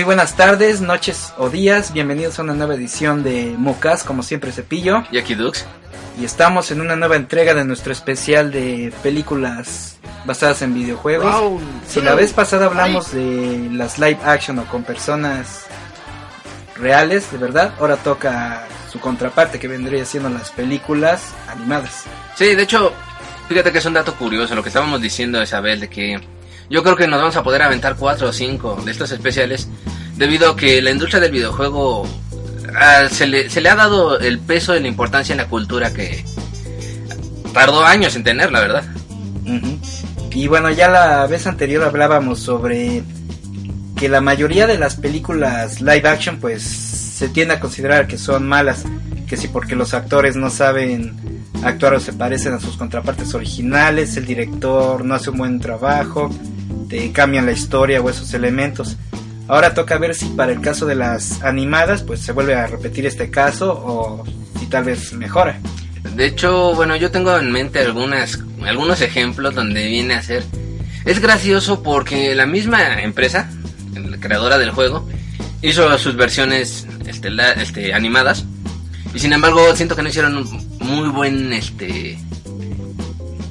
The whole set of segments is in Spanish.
Muy buenas tardes, noches o días. Bienvenidos a una nueva edición de Mucas, como siempre Cepillo. Y aquí Dux. Y estamos en una nueva entrega de nuestro especial de películas basadas en videojuegos. si la vez pasada hablamos de las live action o con personas reales, de verdad, ahora toca su contraparte que vendría siendo las películas animadas. Sí, de hecho, fíjate que es un dato curioso lo que estábamos diciendo Isabel de que yo creo que nos vamos a poder aventar cuatro o cinco de estos especiales debido a que la industria del videojuego ah, se, le, ha dado el peso y la importancia en la cultura que tardó años en tener, la verdad. Y bueno, ya la vez anterior hablábamos sobre que la mayoría de las películas live action pues se tiende a considerar que son malas, que si porque los actores no saben actuar o se parecen a sus contrapartes originales, el director no hace un buen trabajo, te cambian la historia o esos elementos. Ahora toca ver si para el caso de las animadas pues se vuelve a repetir este caso o si tal vez mejora. De hecho, bueno, yo tengo en mente algunas, algunos ejemplos donde viene a ser... Es gracioso porque la misma empresa, la creadora del juego, hizo sus versiones este, este, animadas. Y sin embargo, siento que no hicieron un muy buen este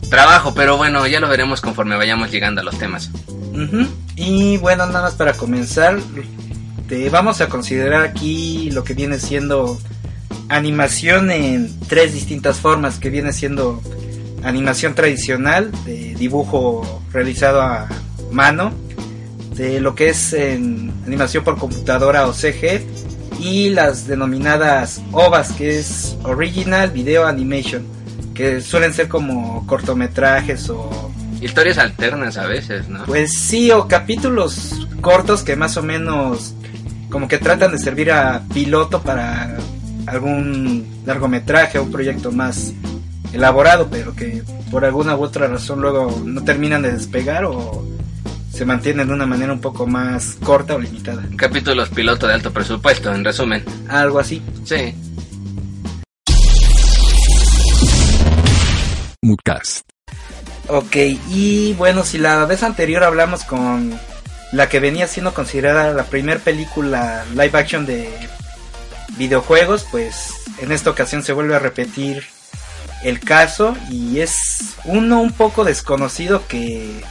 trabajo, pero bueno, ya lo veremos conforme vayamos llegando a los temas. Y bueno, nada más para comenzar, vamos a considerar aquí lo que viene siendo animación en tres distintas formas, que viene siendo animación tradicional, de dibujo realizado a mano, de lo que es en animación por computadora o CG, y las denominadas OVAs, que es Original Video Animation, que suelen ser como cortometrajes o... Historias alternas a veces, ¿no? Pues sí, o capítulos cortos que más o menos como que tratan de servir a piloto para algún largometraje o un proyecto más elaborado, pero que por alguna u otra razón luego no terminan de despegar o se mantienen de una manera un poco más corta o limitada. Capítulos piloto de alto presupuesto, en resumen. Algo así. Sí. Moodcast. Ok, y bueno, si la vez anterior hablamos con la que venía siendo considerada la primera película live action de videojuegos, pues en esta ocasión se vuelve a repetir el caso y es uno un poco desconocido que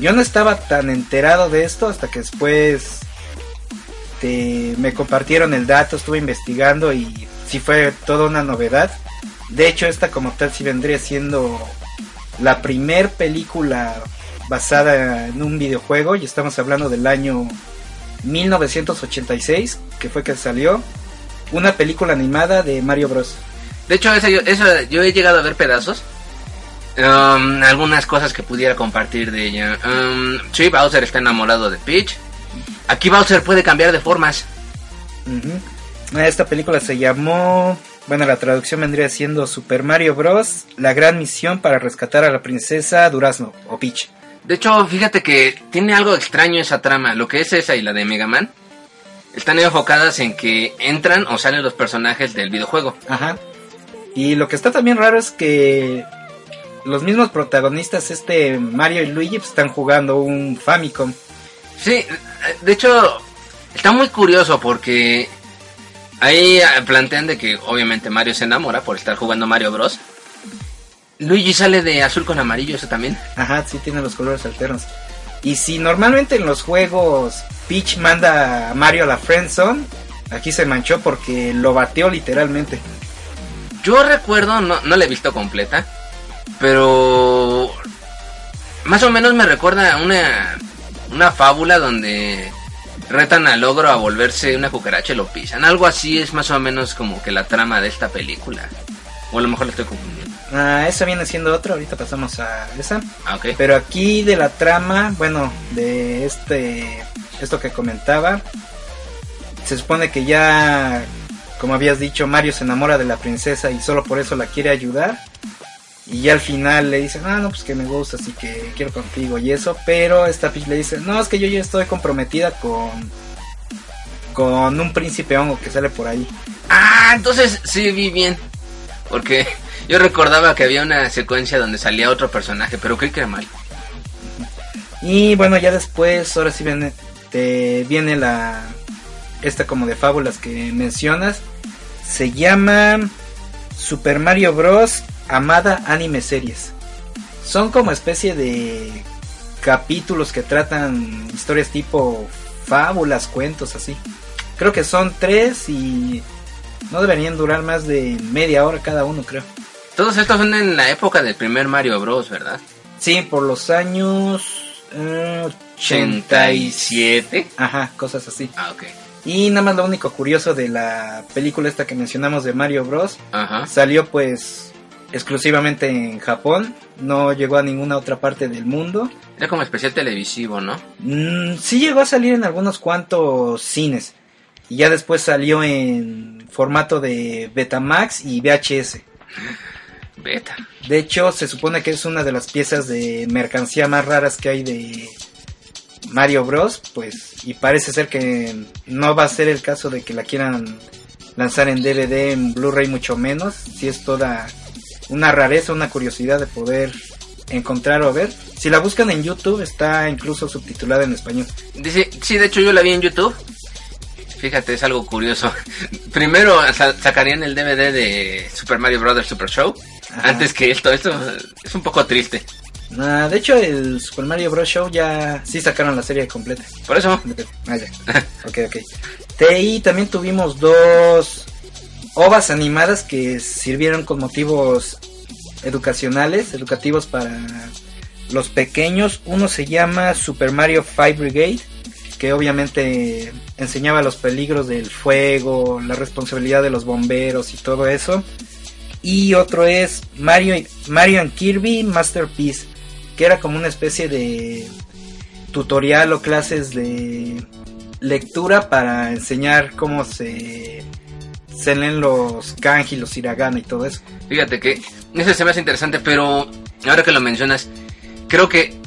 yo no estaba tan enterado de esto hasta que después me compartieron el dato, estuve investigando y sí fue toda una novedad. De hecho, esta como tal sí vendría siendo la primer película basada en un videojuego y estamos hablando del año 1986, que fue que salió una película animada de Mario Bros. De hecho, eso, yo he llegado a ver pedazos. Um, algunas cosas que pudiera compartir de ella. Um, sí, Bowser está enamorado de Peach. Aquí Bowser puede cambiar de formas. Esta película se llamó, bueno, la traducción vendría siendo Super Mario Bros. La gran misión para rescatar a la princesa Durazno o Peach. De hecho, fíjate que tiene algo extraño esa trama. Lo que es esa y la de Mega Man están enfocadas en que entran o salen los personajes del videojuego. Ajá. Y lo que está también raro es que los mismos protagonistas, este Mario y Luigi, pues, están jugando un Famicom. Sí, de hecho, está muy curioso porque ahí eh, plantean de que obviamente Mario se enamora por estar jugando Mario Bros. Luigi sale de azul con amarillo, eso también. Ajá, sí, tiene los colores alternos. Y si normalmente en los juegos Peach manda a Mario a la Friendzone, aquí se manchó porque lo bateó literalmente. Yo recuerdo, no, no la he visto completa, pero más o menos me recuerda a una, una fábula donde retan al ogro a volverse una cucaracha y lo pisan. Algo así es más o menos como que la trama de esta película. O a lo mejor lo estoy confundiendo. Ah, esa viene siendo otra, ahorita pasamos a esa. Ah. Pero aquí de la trama, bueno, de este esto que comentaba, se supone que ya como habías dicho, Mario se enamora de la princesa y solo por eso la quiere ayudar. Y ya al final le dicen, ah, no, pues que me gusta, así que quiero contigo y eso. Pero esta Peach le dice, no, es que yo ya estoy comprometida con, con un príncipe hongo que sale por ahí. Ah, entonces sí vi bien. Porque yo recordaba que había una secuencia donde salía otro personaje, pero creí que era mal. Y bueno, ya después, ahora sí viene, te viene la, esta como de fábulas que mencionas. Se llama Super Mario Bros. Amada Anime Series. Son como especie de capítulos que tratan historias tipo fábulas, cuentos así. Creo que son tres y no deberían durar más de media hora cada uno, creo. Todos estos son en la época del primer Mario Bros, ¿verdad? Sí, por los años eh, 87. Ajá, cosas así. Ah, ok. Y nada más lo único curioso de la película esta que mencionamos de Mario Bros. Ajá. Salió pues exclusivamente en Japón, no llegó a ninguna otra parte del mundo. Era como especial televisivo, ¿no? Mm, sí llegó a salir en algunos cuantos cines. Y ya después salió en formato de Betamax y VHS. Beta. De hecho, se supone que es una de las piezas de mercancía más raras que hay de Mario Bros. Pues, y parece ser que no va a ser el caso de que la quieran lanzar en DVD, en Blu-ray mucho menos. Si es toda una rareza, una curiosidad de poder encontrar o ver. Si la buscan en YouTube, está incluso subtitulada en español. Dice, sí, de hecho yo la vi en YouTube. Fíjate, es algo curioso. Primero sa- sacarían el DVD de Super Mario Bros. Super Show. Ajá. Antes que esto, esto es un poco triste. Ah, de hecho, el Super Mario Bros. Show ya sí sacaron la serie completa. Por eso, Ah, ya. ok, ok. Ahí también tuvimos dos ovas animadas que sirvieron con motivos educacionales, educativos para los pequeños. Uno se llama Super Mario Five Brigade, que obviamente enseñaba los peligros del fuego, la responsabilidad de los bomberos y todo eso. Y otro es Mario, Mario and Kirby Masterpiece, que era como una especie de tutorial o clases de lectura para enseñar cómo se, se leen los kanji, los hiragana y todo eso. fíjate que eso se me hace interesante, pero ahora que lo mencionas, creo que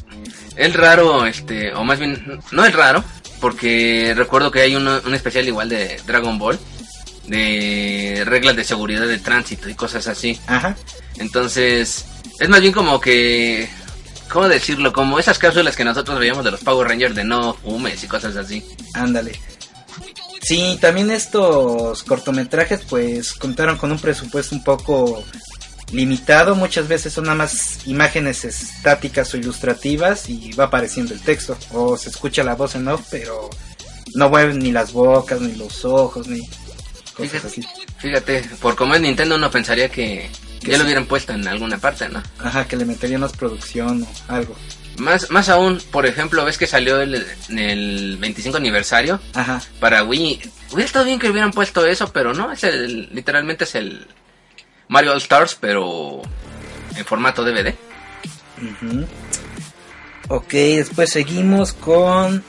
es raro, este, o más bien, no es raro, porque recuerdo que hay uno- un especial igual de Dragon Ball, de reglas de seguridad de tránsito y cosas así. Ajá. Entonces, es más bien como que, ¿cómo decirlo? Como esas cápsulas que nosotros veíamos de los Power Rangers de no fumes y cosas así. Ándale. Sí, también estos cortometrajes pues contaron con un presupuesto un poco limitado, muchas veces son nada más imágenes estáticas o ilustrativas y va apareciendo el texto o se escucha la voz en off, pero no mueven ni las bocas, ni los ojos, ni cosas Fíjate, así. fíjate, por como es Nintendo uno pensaría que, que ya lo hubieran puesto en alguna parte, ¿no? Ajá, que le meterían más producción o algo. Más, más aún, por ejemplo, ves que salió el, el 25 aniversario Ajá. para Wii. Hubiera estado bien que hubieran puesto eso, pero no, es el, literalmente es el Mario All Stars, pero en formato DVD. Ujú. Ok, después seguimos con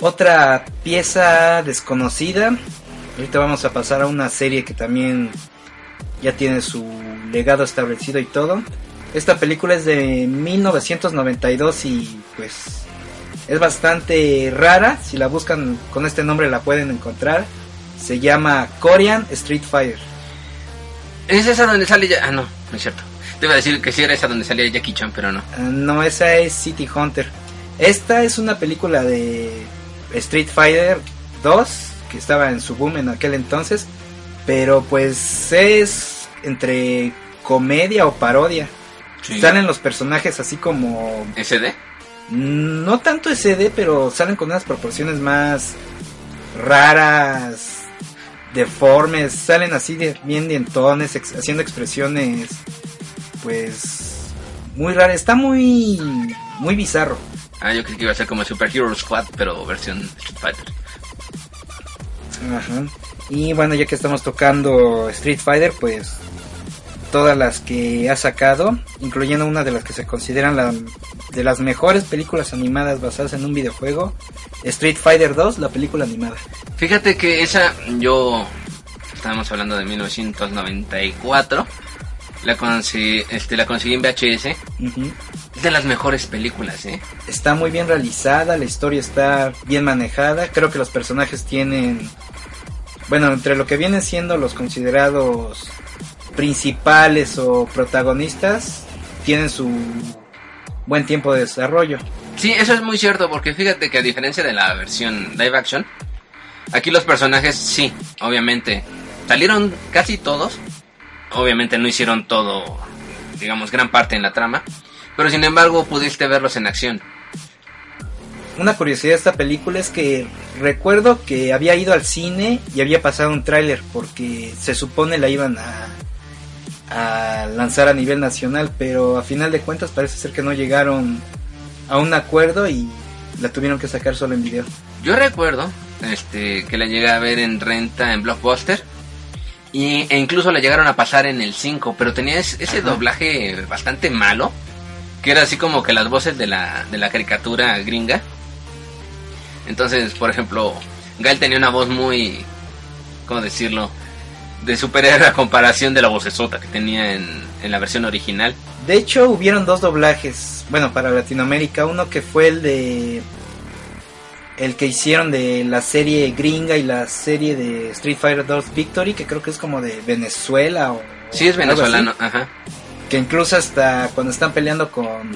otra pieza desconocida. Ahorita vamos a pasar a una serie que también ya tiene su legado establecido y todo. Esta película es de 1992 y pues es bastante rara. Si la buscan con este nombre la pueden encontrar. Se llama Korean Street Fighter. ¿Es esa donde sale ya? Ah, no, no es cierto. Te iba a decir que sí era esa donde salía Jackie Chan, pero no. Ah, No, esa es City Hunter. Esta es una película de Street Fighter 2 que estaba en su boom en aquel entonces, pero pues es entre comedia o parodia. Sí. Salen los personajes así como ¿SD? no tanto SD, pero salen con unas proporciones más raras, deformes, salen así de bien dientones, ex- haciendo expresiones, pues muy raras. Está muy, muy bizarro. Ah, yo creí que iba a ser como Super Hero Squad, pero versión Street Fighter. Ajá. Y bueno, ya que estamos tocando Street Fighter, pues todas las que ha sacado, incluyendo una de las que se consideran la, de las mejores películas animadas basadas en un videojuego, Street Fighter 2, la película animada. Fíjate que esa, yo, estábamos hablando de 1994, la, conseguí, este, la conseguí en VHS, es de las mejores películas, ¿eh? Está muy bien realizada, la historia está bien manejada, creo que los personajes tienen, bueno, entre lo que vienen siendo los considerados principales o protagonistas, tienen su buen tiempo de desarrollo. Sí, eso es muy cierto, porque fíjate que a diferencia de la versión live action, aquí los personajes sí, obviamente, salieron casi todos, obviamente no hicieron todo, digamos, gran parte en la trama, pero sin embargo pudiste verlos en acción. Una curiosidad de esta película es que recuerdo que había ido al cine y había pasado un tráiler porque se supone la iban a, a lanzar a nivel nacional, pero a final de cuentas parece ser que no llegaron a un acuerdo y la tuvieron que sacar solo en video. Yo recuerdo este, que la llegué a ver en renta en Blockbuster. Y, e incluso la llegaron a pasar en el 5, pero tenía es- ese doblaje bastante malo, que era así como que las voces de la, de la caricatura gringa. Entonces, por ejemplo, Gael tenía una voz muy, ¿cómo decirlo? De superhéroe a comparación de la vocesota que tenía en, en la versión original. De hecho, hubieron dos doblajes, bueno, para Latinoamérica, uno que fue el de el que hicieron de la serie gringa y la serie de Street Fighter 2 Victory, que creo que es como de Venezuela o Sí, es venezolano, ajá. que incluso hasta cuando están peleando con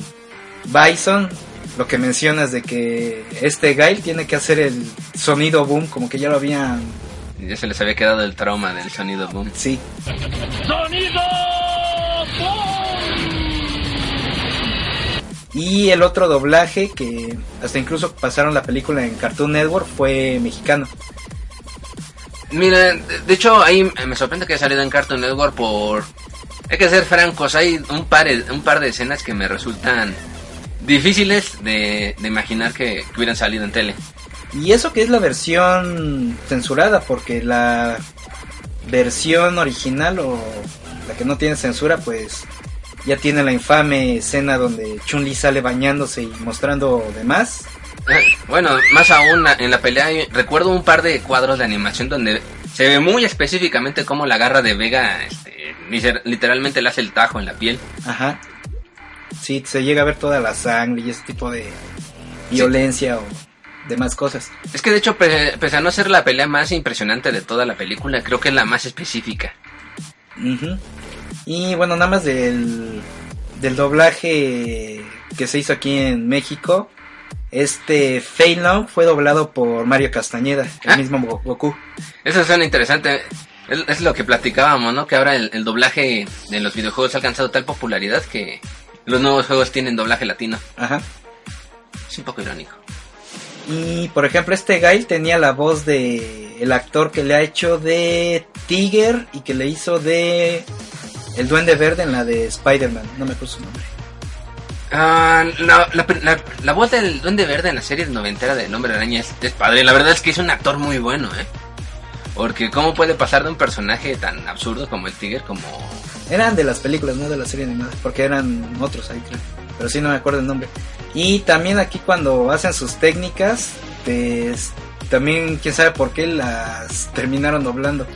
Bison, lo que mencionas de que este Gail tiene que hacer el sonido boom, como que ya lo habían, Ya se les había quedado el trauma del sonido boom. sí. Y el otro doblaje que hasta incluso pasaron la película en Cartoon Network fue mexicano. Mira, de, de hecho ahí me sorprende que haya salido en Cartoon Network por... Hay que ser francos, hay un par, un par de escenas que me resultan difíciles de, de imaginar que, que hubieran salido en tele. Y eso que es la versión censurada, porque la versión original o la que no tiene censura, pues ya tiene la infame escena donde Chun-Li sale bañándose y mostrando demás. Eh, Bueno, más aún en la pelea hay- recuerdo un par de cuadros de animación donde se ve muy específicamente cómo la garra de Vega este, literalmente le hace el tajo en la piel. Ajá. Sí, se llega a ver toda la sangre y ese tipo de violencia o demás cosas. Es que de hecho, pe- pese a no ser la pelea más impresionante de toda la película, creo que es la más específica. Y bueno, nada más del, del doblaje que se hizo aquí en México. Este Fei Long fue doblado por Mario Castañeda, el Ah. mismo Go- Goku. Eso suena interesante. Es, es lo que platicábamos, ¿no? Que ahora el, el doblaje de los videojuegos ha alcanzado tal popularidad que los nuevos juegos tienen doblaje latino. Ajá. Es un poco irónico. Y por ejemplo, este Gail tenía la voz de el actor que le ha hecho de Tiger y que le hizo de el Duende Verde en la de Spider-Man. No me acuerdo su nombre. La, la, la- la voz del Duende Verde en la serie noventera del Hombre Araña es, es padre. La verdad es que es un actor muy bueno, ¿eh? Porque cómo puede pasar de un personaje tan absurdo como el Tiger como... Eran de las películas, no de la serie animada, porque eran otros ahí, creo. Pero sí no me acuerdo el nombre. Y también aquí cuando hacen sus técnicas, pues, también quién sabe por qué las terminaron doblando.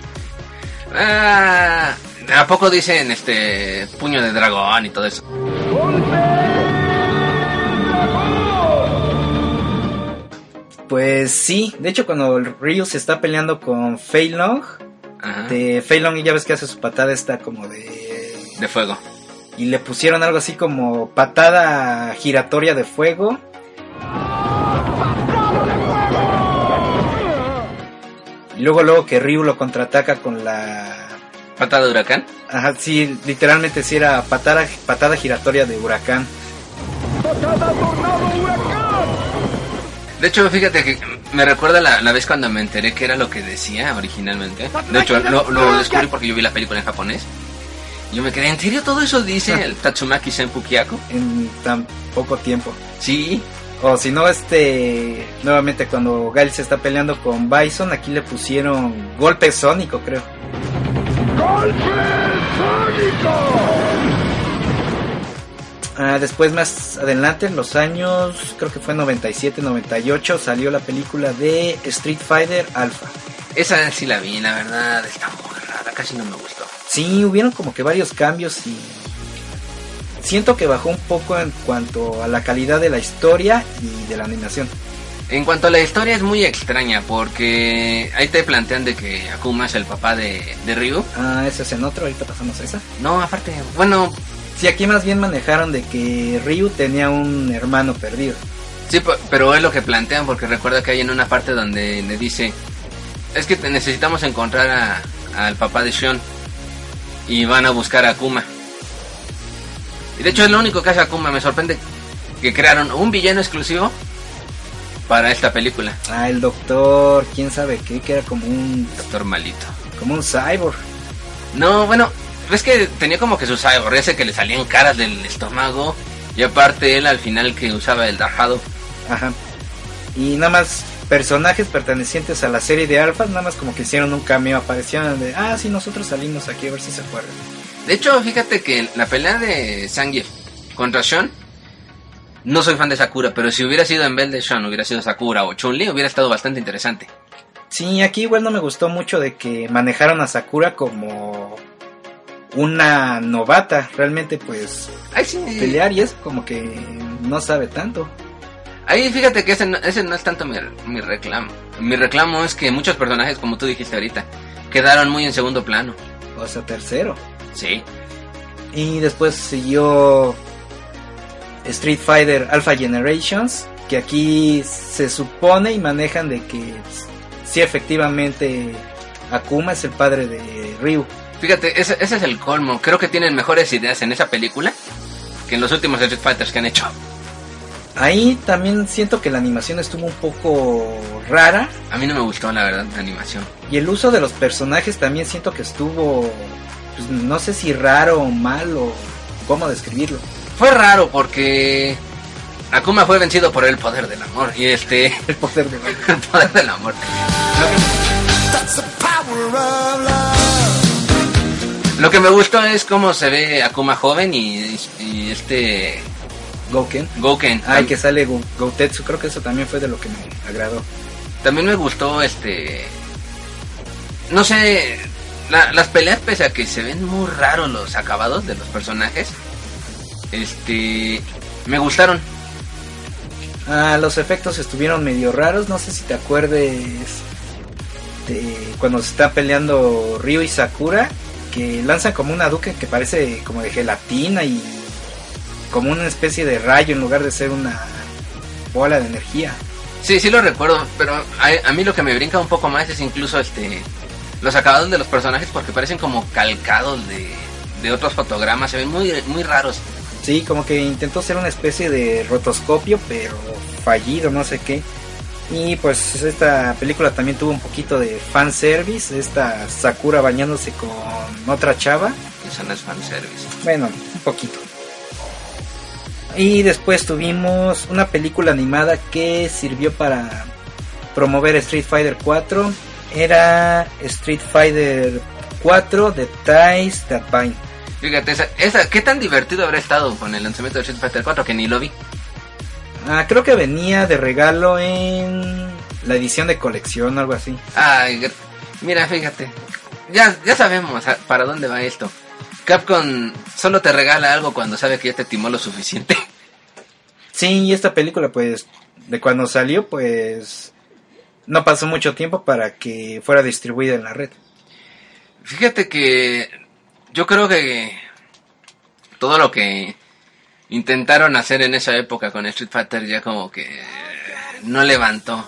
Ah, ¿A poco dicen este puño de dragón y todo eso? Pues sí, de hecho cuando Ryu se está peleando con Fei Long, Ajá. de Fei Long y ya ves que hace su patada esta como de... De fuego. Y le pusieron algo así como patada giratoria de fuego. Y luego luego que Ryu lo contraataca con la... Patada de huracán. Ajá, sí, literalmente sí era patada, patada giratoria de huracán. De hecho, fíjate que me recuerda la, la vez cuando me enteré que era lo que decía originalmente. De hecho, lo, lo descubrí porque yo vi la película en japonés. Yo me quedé, ¿en serio todo eso dice el Tatsumaki Senpu? En tan poco tiempo. Sí. O si no, este. Nuevamente, cuando Gail se está peleando con Bison, aquí le pusieron golpe sónico, creo. Ah, después, más adelante, en los años, creo que fue 97, 98, salió la película de Street Fighter Alpha. Esa sí la vi, la verdad, está muy rara, casi no me gustó. Sí, hubieron como que varios cambios y siento que bajó un poco en cuanto a la calidad de la historia y de la animación. En cuanto a la historia es muy extraña porque ahí te plantean de que Akuma es el papá de, de Ryu. Ah, ese es en otro, ahorita pasamos a esa. No, aparte, bueno, Sí, aquí más bien manejaron de que Ryu tenía un hermano perdido. sí, pe- pero es lo que plantean porque recuerda que hay en una parte donde le dice, es que necesitamos encontrar a- al papá de Sean y van a buscar a Akuma. Y de hecho es lo único que hace Akuma, me sorprende que crearon un villano exclusivo para esta película, Ah, el doctor, quién sabe qué, que era como un Doctor Malito. como un cyborg. No, bueno, ves que tenía como que su cyborg, ese que le salían caras del estómago. Y aparte él al final que usaba el Darjado. Ajá. Y nada más personajes pertenecientes a la serie de Alpha, nada más como que hicieron un cameo, aparecieron de, ah, sí, nosotros salimos aquí a ver si se acuerdan. De hecho, fíjate que la pelea de Zangief contra Sean, no soy fan de Sakura, pero si hubiera sido en vez de Sean, hubiera sido Sakura o Chun-Li, hubiera estado bastante interesante. Sí, aquí igual no me gustó mucho de que manejaron a Sakura como una novata, realmente pues Ay, sí. pelear y es como que no sabe tanto. Ahí fíjate que ese no, ese no es tanto mi, mi reclamo. Mi reclamo es que muchos personajes, como tú dijiste ahorita, quedaron muy en segundo plano. O sea, tercero. Sí. Y después siguió Street Fighter Alpha Generations, que aquí se supone y manejan de que sí efectivamente Akuma es el padre de Ryu. Fíjate, ese, ese es el colmo. Creo que tienen mejores ideas en esa película que en los últimos Street Fighters que han hecho. Ahí también siento que la animación estuvo un poco rara A mí no me gustó, la verdad, la animación. y el uso de los personajes también siento que estuvo, pues, no sé si raro o mal o cómo describirlo. Fue raro porque Akuma fue vencido por el poder del amor. Y este, El poder de el poder del amor. That's the power of love. Lo que me gustó es cómo se ve Akuma joven y, y este Gouken. Gouken. Ay, que sale Go- Goutetsu, creo que eso también fue de lo que me agradó. También me gustó este. No sé. la- las peleas, pese a que se ven muy raros los acabados de los personajes. Este. Me gustaron. Ah, los efectos estuvieron medio raros, no sé si te acuerdes de cuando se está peleando Ryu y Sakura, que lanzan como una duque que parece como de gelatina y como una especie de rayo en lugar de ser una bola de energía. Sí, sí lo recuerdo. Pero a, a mí lo que me brinca un poco más es incluso este. Los acabados de los personajes porque parecen como calcados de, de otros fotogramas. Se ven muy, muy raros. Sí, como que intentó ser una especie de rotoscopio, pero fallido, no sé qué. Y pues esta película también tuvo un poquito de fanservice, esta Sakura bañándose con otra chava. Eso no es fanservice. Bueno, un poquito. Y después tuvimos una película animada que sirvió para promover Street Fighter 4. Era Street Fighter 4 The Ties That Bind. Fíjate, esa, esa, ¿qué tan divertido habrá estado con el lanzamiento de Street Fighter 4 que ni lo vi? Ah, creo que venía de regalo en la edición de colección, algo así. Ay, mira, fíjate. Ya, ya sabemos para dónde va esto. Capcom solo te regala algo cuando sabe que ya te timó lo suficiente. Sí, y esta película, pues, de cuando salió, pues, no pasó mucho tiempo para que fuera distribuida en la red. Fíjate que yo creo que todo lo que intentaron hacer en esa época con Street Fighter ya como que no levantó.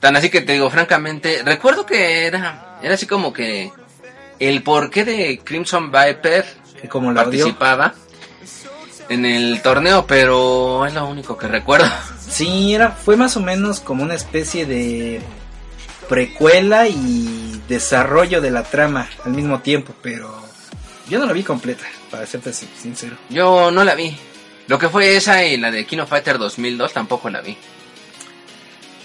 Tan así que te digo, francamente, recuerdo que era, era así como que el porqué de Crimson Viper Que como la participaba en el torneo, pero es lo único que recuerdo. Sí, era, fue más o menos como una especie de precuela y desarrollo de la trama al mismo tiempo, pero yo no la vi completa, para serte sin- sincero. Yo no la vi. Lo que fue esa y la de Kino Fighter 2002 tampoco la vi.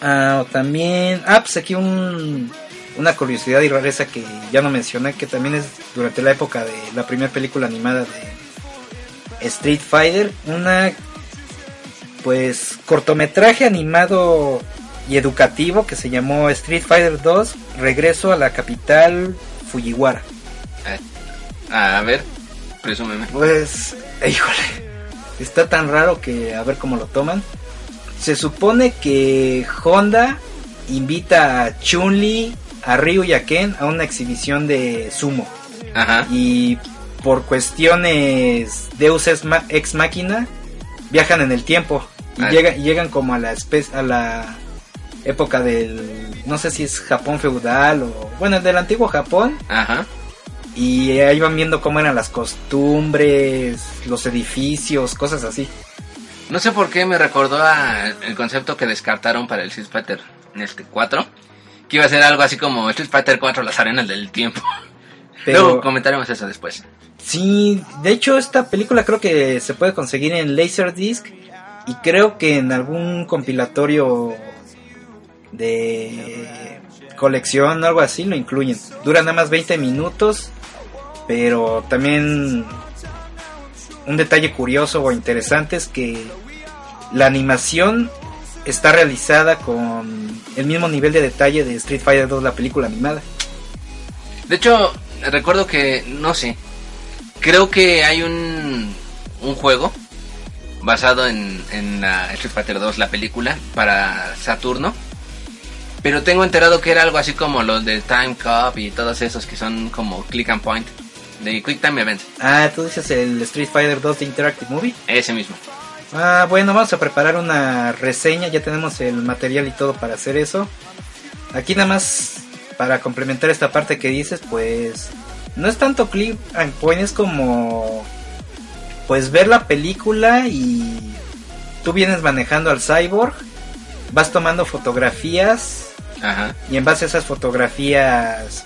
Ah, o también, ah, pues aquí un, una curiosidad y rareza que ya no mencioné, que también es durante la época de la primera película animada de Street Fighter, una pues cortometraje animado y educativo que se llamó Street Fighter 2, Regreso a la capital Fujiwara. Eh, a ver, presúmeme. Pues, híjole, está tan raro que a ver cómo lo toman. Se supone que Honda invita a Chun-Li, a Ryu y a Ken a una exhibición de sumo. Ajá. Y por cuestiones Deus ex máquina, viajan en el tiempo. Y Ah. llegan, y llegan como a la, a la época del, no sé si es Japón feudal o, bueno, del antiguo Japón. Ajá. Y ahí van viendo cómo eran las costumbres, los edificios, cosas así. No sé por qué me recordó a el concepto que descartaron para el Street Fighter este 4. Que iba a ser algo así como Street Fighter 4, las arenas del tiempo. Pero Luego comentaremos eso después. sí, de hecho esta película creo que se puede conseguir en Laserdisc y creo que en algún compilatorio de colección o algo así lo incluyen. Dura nada más 20 minutos, pero también un detalle curioso o interesante es que la animación está realizada con el mismo nivel de detalle de Street Fighter 2, la película animada. De hecho, recuerdo que, no sé, creo que hay un, un juego basado en, en la Street Fighter 2, la película, para Saturno. Pero tengo enterado que era algo así como los de Time Cop y todos esos que son como click and point, de Quick Time Events. Ah, tú dices el Street Fighter 2 de Interactive Movie. Ese mismo. Ah, bueno, vamos a preparar una reseña, ya tenemos el material y todo para hacer eso. Aquí nada más para complementar esta parte que dices, pues no es tanto clip and point, es como pues ver la película y tú vienes manejando al cyborg, vas tomando fotografías Ajá. y en base a esas fotografías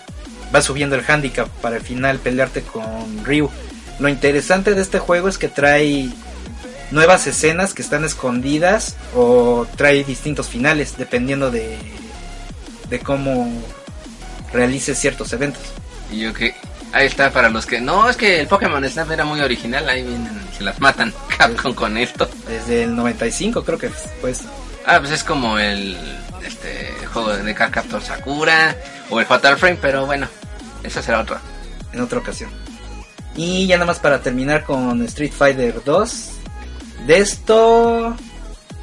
vas subiendo el handicap para al final pelearte con Ryu. Lo interesante de este juego es que trae nuevas escenas que están escondidas o trae distintos finales dependiendo de, de cómo realices ciertos eventos. Y yo que... Ahí está para los que... No, es que el Pokémon Snap era muy original, ahí vienen, se las matan Capcom con esto. Desde el 95 creo que pues Ah, pues es como el este juego de Captor Sakura o el Fatal Frame, pero bueno, eso será otro. en otra ocasión. Y ya nada más para terminar con Street Fighter 2. De esto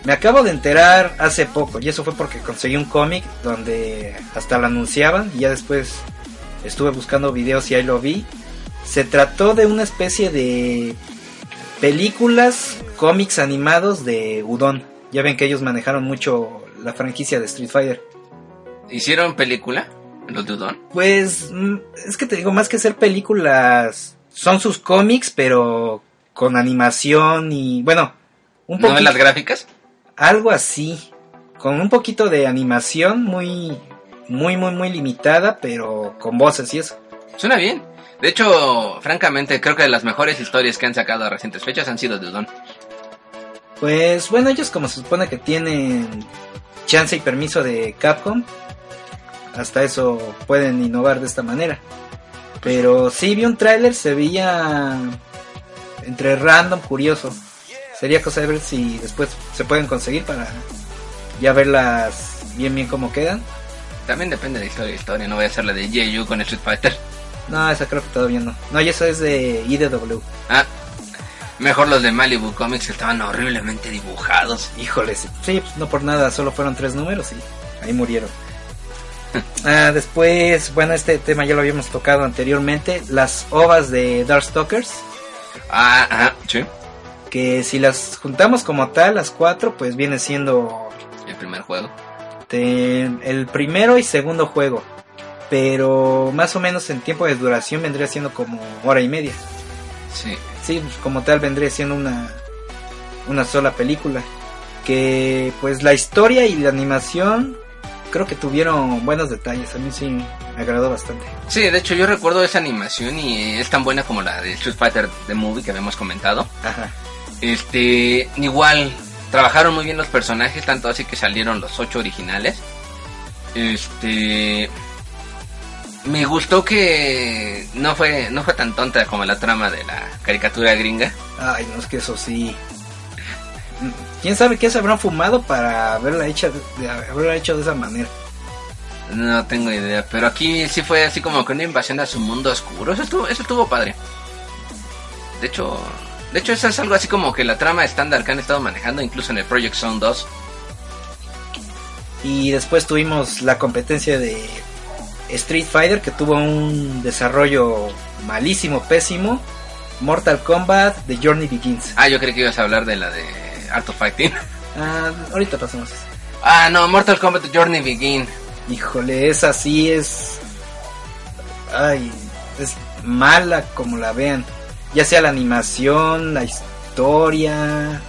me acabo de enterar hace poco. Y eso fue porque conseguí un cómic donde hasta lo anunciaban. Y ya después estuve buscando videos y ahí lo vi. Se trató de una especie de películas, cómics animados de Udon. Ya ven que ellos manejaron mucho la franquicia de Street Fighter. ¿Hicieron película? ¿Los de Udon? Pues mm, es que te digo, más que ser películas, son sus cómics, pero con animación y bueno, un poquito, ¿Novelas gráficas? algo así, con un poquito de animación muy, muy, muy, muy limitada, pero con voces y eso. Suena bien. De hecho, francamente, creo que las mejores historias que han sacado a recientes fechas han sido de Udon. Pues bueno, ellos como se supone que tienen chance y permiso de Capcom, hasta eso pueden innovar de esta manera. Pero sí vi un tráiler, se veía entre random, curioso. Sería cosa de ver si después se pueden conseguir para ya verlas bien bien como quedan. También depende de historia historia, no voy a hacer la de Jeju con Street Fighter. No, esa creo que todavía no. No, y eso es de IDW. Ah, mejor los de Malibu Comics estaban horriblemente dibujados. Híjole, sí, sí, pues no por nada, solo fueron tres números y ahí murieron. Ah, después, bueno, este tema ya lo habíamos tocado anteriormente, las ovas de Darkstalkers, Ah, sí. que si las juntamos como tal, las cuatro, pues viene siendo El primer juego. de- el primero y segundo juego. Pero más o menos en tiempo de duración vendría siendo como hora y media. Sí. Sí, pues, como tal vendría siendo una, una sola película. Que pues la historia y la animación creo que tuvieron buenos detalles. A mí sí me agradó bastante. Sí, de hecho yo recuerdo esa animación y es tan buena como la de Street Fighter The Movie que habíamos comentado. Ajá. Este, igual, trabajaron muy bien los personajes, tanto así que salieron los ocho originales. Este, me gustó que no fue, no fue tan tonta como la trama de la caricatura gringa. Ay, no es que eso sí. ¿Quién sabe qué se habrán fumado para haberla hecha de, haberla hecho de esa manera? No tengo idea, pero aquí sí fue así como que una invasión a su mundo oscuro. Eso estuvo, eso estuvo padre. De hecho, de hecho eso es algo así como que la trama estándar que han estado manejando incluso en el Project Zone 2. Y después tuvimos la competencia de Street Fighter que tuvo un desarrollo malísimo, pésimo. Mortal Kombat The Journey Begins. Ah, yo creí que ibas a hablar de la de Art of Fighting. Ah, ahorita pasamos eso. Ah, no, Mortal Kombat Journey Begin. Híjole, esa sí es. Ay, es mala como la vean. Ya sea la animación, la historia,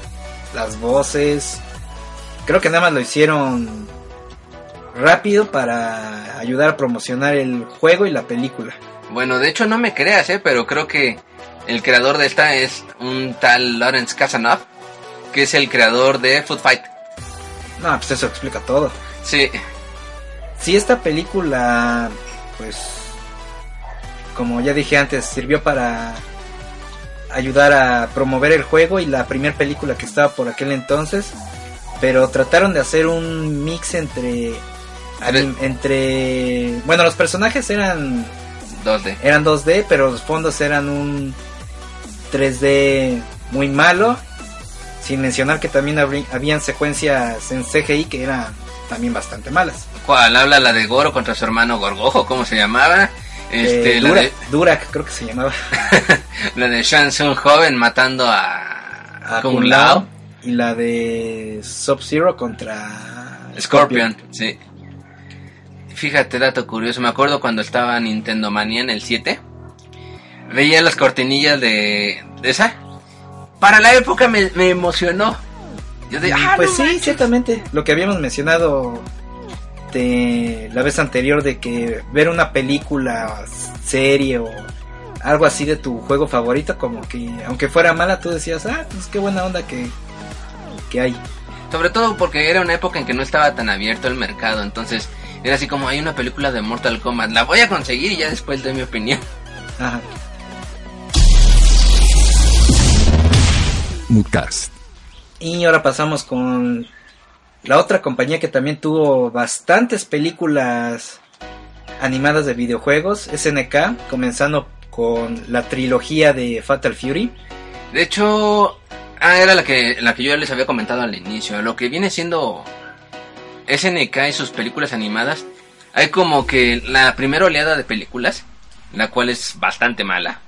las voces. Creo que nada más lo hicieron rápido para ayudar a promocionar el juego y la película. Bueno, de hecho no me creas, eh, pero creo que el creador de esta es un tal Lawrence Casanov, que es el creador de Food Fight. No, pues eso explica todo. Sí, Si esta película, pues, como ya dije antes, sirvió para ayudar a promover el juego y la primera película que estaba por aquel entonces, pero trataron de hacer un mix entre entre bueno, los personajes eran 2D. eran 2D, pero los fondos eran un 3D muy malo, sin mencionar que también habían secuencias en CGI que eran también bastante malas. ¿Cuál? Habla la de Goro contra su hermano Gorgojo, ¿cómo se llamaba? Este, Eh, la, de, Durak creo que se llamaba. la de Shang Tsung joven matando a, a Kung. Lao y la de Sub-Zero contra Scorpion, sí. Fíjate, dato curioso, me acuerdo cuando estaba Nintendo Mania en el 7. Veía las cortinillas de, de esa. Para la época me, me emocionó. Yo de, ah, pues no sí, manches. ciertamente, lo que habíamos mencionado de la vez anterior de que ver una película, serie o algo así de tu juego favorito, como que aunque fuera mala, tú decías, ah, pues qué buena onda que, que hay. Sobre todo porque era una época en que no estaba tan abierto el mercado. Entonces era así como hay una película de Mortal Kombat. La voy a conseguir y ya después doy mi opinión. Ajá. Moodcast. Y ahora pasamos con la otra compañía que también tuvo bastantes películas animadas de videojuegos, SNK, comenzando con la trilogía de Fatal Fury. De hecho, ah, era la que, la que yo ya les había comentado al inicio. Lo que viene siendo SNK y sus películas animadas, hay como que la primera oleada de películas, la cual es bastante mala.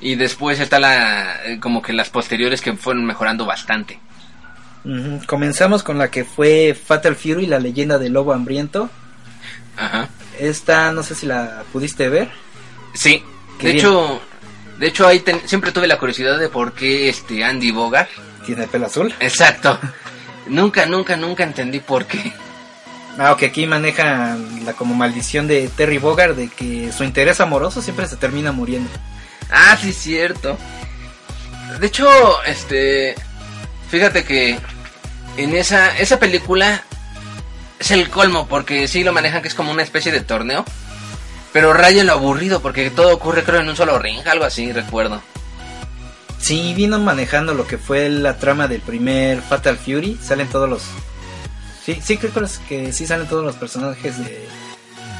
Y después está la, eh, como que las posteriores que fueron mejorando bastante. Comenzamos con la que fue Fatal Fury, la leyenda del lobo hambriento. Ajá. Esta, no sé si la pudiste ver. Sí. Qué de bien. hecho, de hecho ahí ten- siempre tuve la curiosidad de por qué este Andy Bogart. Tiene pelo azul. Exacto. nunca, nunca, nunca entendí por qué. Ah, ok, aquí manejan la como maldición de Terry Bogard de que su interés amoroso siempre se termina muriendo. Ah, sí, cierto. De hecho, este. Fíjate que en esa, esa película es el colmo, porque sí lo manejan que es como una especie de torneo. Pero raya lo aburrido, porque todo ocurre, creo, en un solo ring, algo así, recuerdo. Sí, vino manejando lo que fue la trama del primer Fatal Fury. Salen todos los. Sí, sí, creo que sí salen todos los personajes de.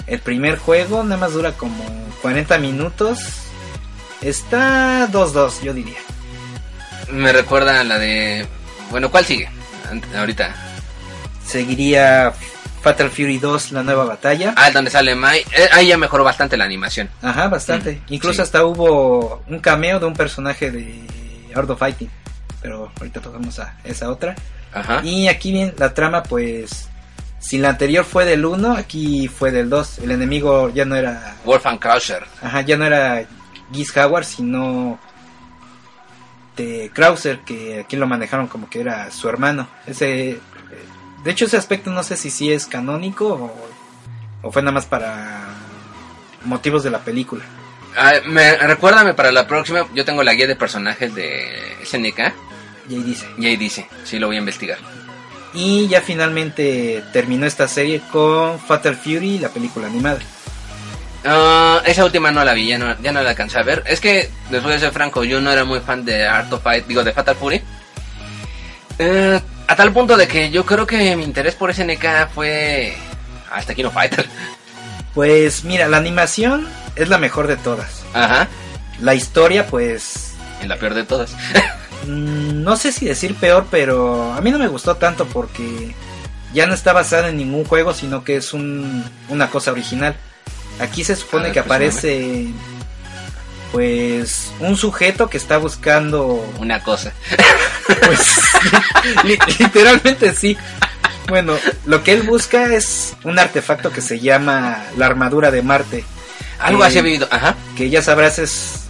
El primer juego nada más dura como 40 minutos. Está 2-2, yo diría. Me recuerda a la de. Bueno, ¿cuál sigue? Ahorita. Seguiría Fatal Fury 2, la nueva batalla. Ah, donde sale Mai. Eh, ahí ya mejoró bastante la animación. Ajá, bastante. Mm, Incluso sí. hasta hubo un cameo de un personaje de Art of Fighting. Pero ahorita pasamos a esa otra. Ajá. Y aquí bien, la trama pues... Si la anterior fue del 1, aquí fue del 2. El enemigo ya no era... Wolfgang Krauser. Ajá, ya no era Giz Howard, sino... de Krauser, que aquí lo manejaron como que era su hermano. Ese, de hecho, ese aspecto no sé si sí es canónico o, o fue nada más para motivos de la película. Ah, me, recuérdame para la próxima, yo tengo la guía de personajes de SNK Y ahí dice. y ahí dice, sí lo voy a investigar. Y ya finalmente terminó esta serie con Fatal Fury, la película animada. Ah, esa última no la vi, ya no, ya no la alcancé a ver. Es que, después de ser franco, yo no era muy fan de Art of Fight, digo, de Fatal Fury. Eh, a tal punto de que yo creo que mi interés por SNK fue hasta Kino Fighter. Pues mira, la animación es la mejor de todas. Ajá, La historia, pues en la peor de todas. Mm, no sé si decir peor, pero a mí no me gustó tanto porque ya no está basada en ningún juego, sino que es un, una cosa original. Aquí se supone A ver, que pues, aparece pues un sujeto que está buscando Una cosa. pues li- literalmente sí. Bueno, lo que él busca es un artefacto que se llama la armadura de Marte, Algo Eh, así he vivido. Ajá. que ya sabrás es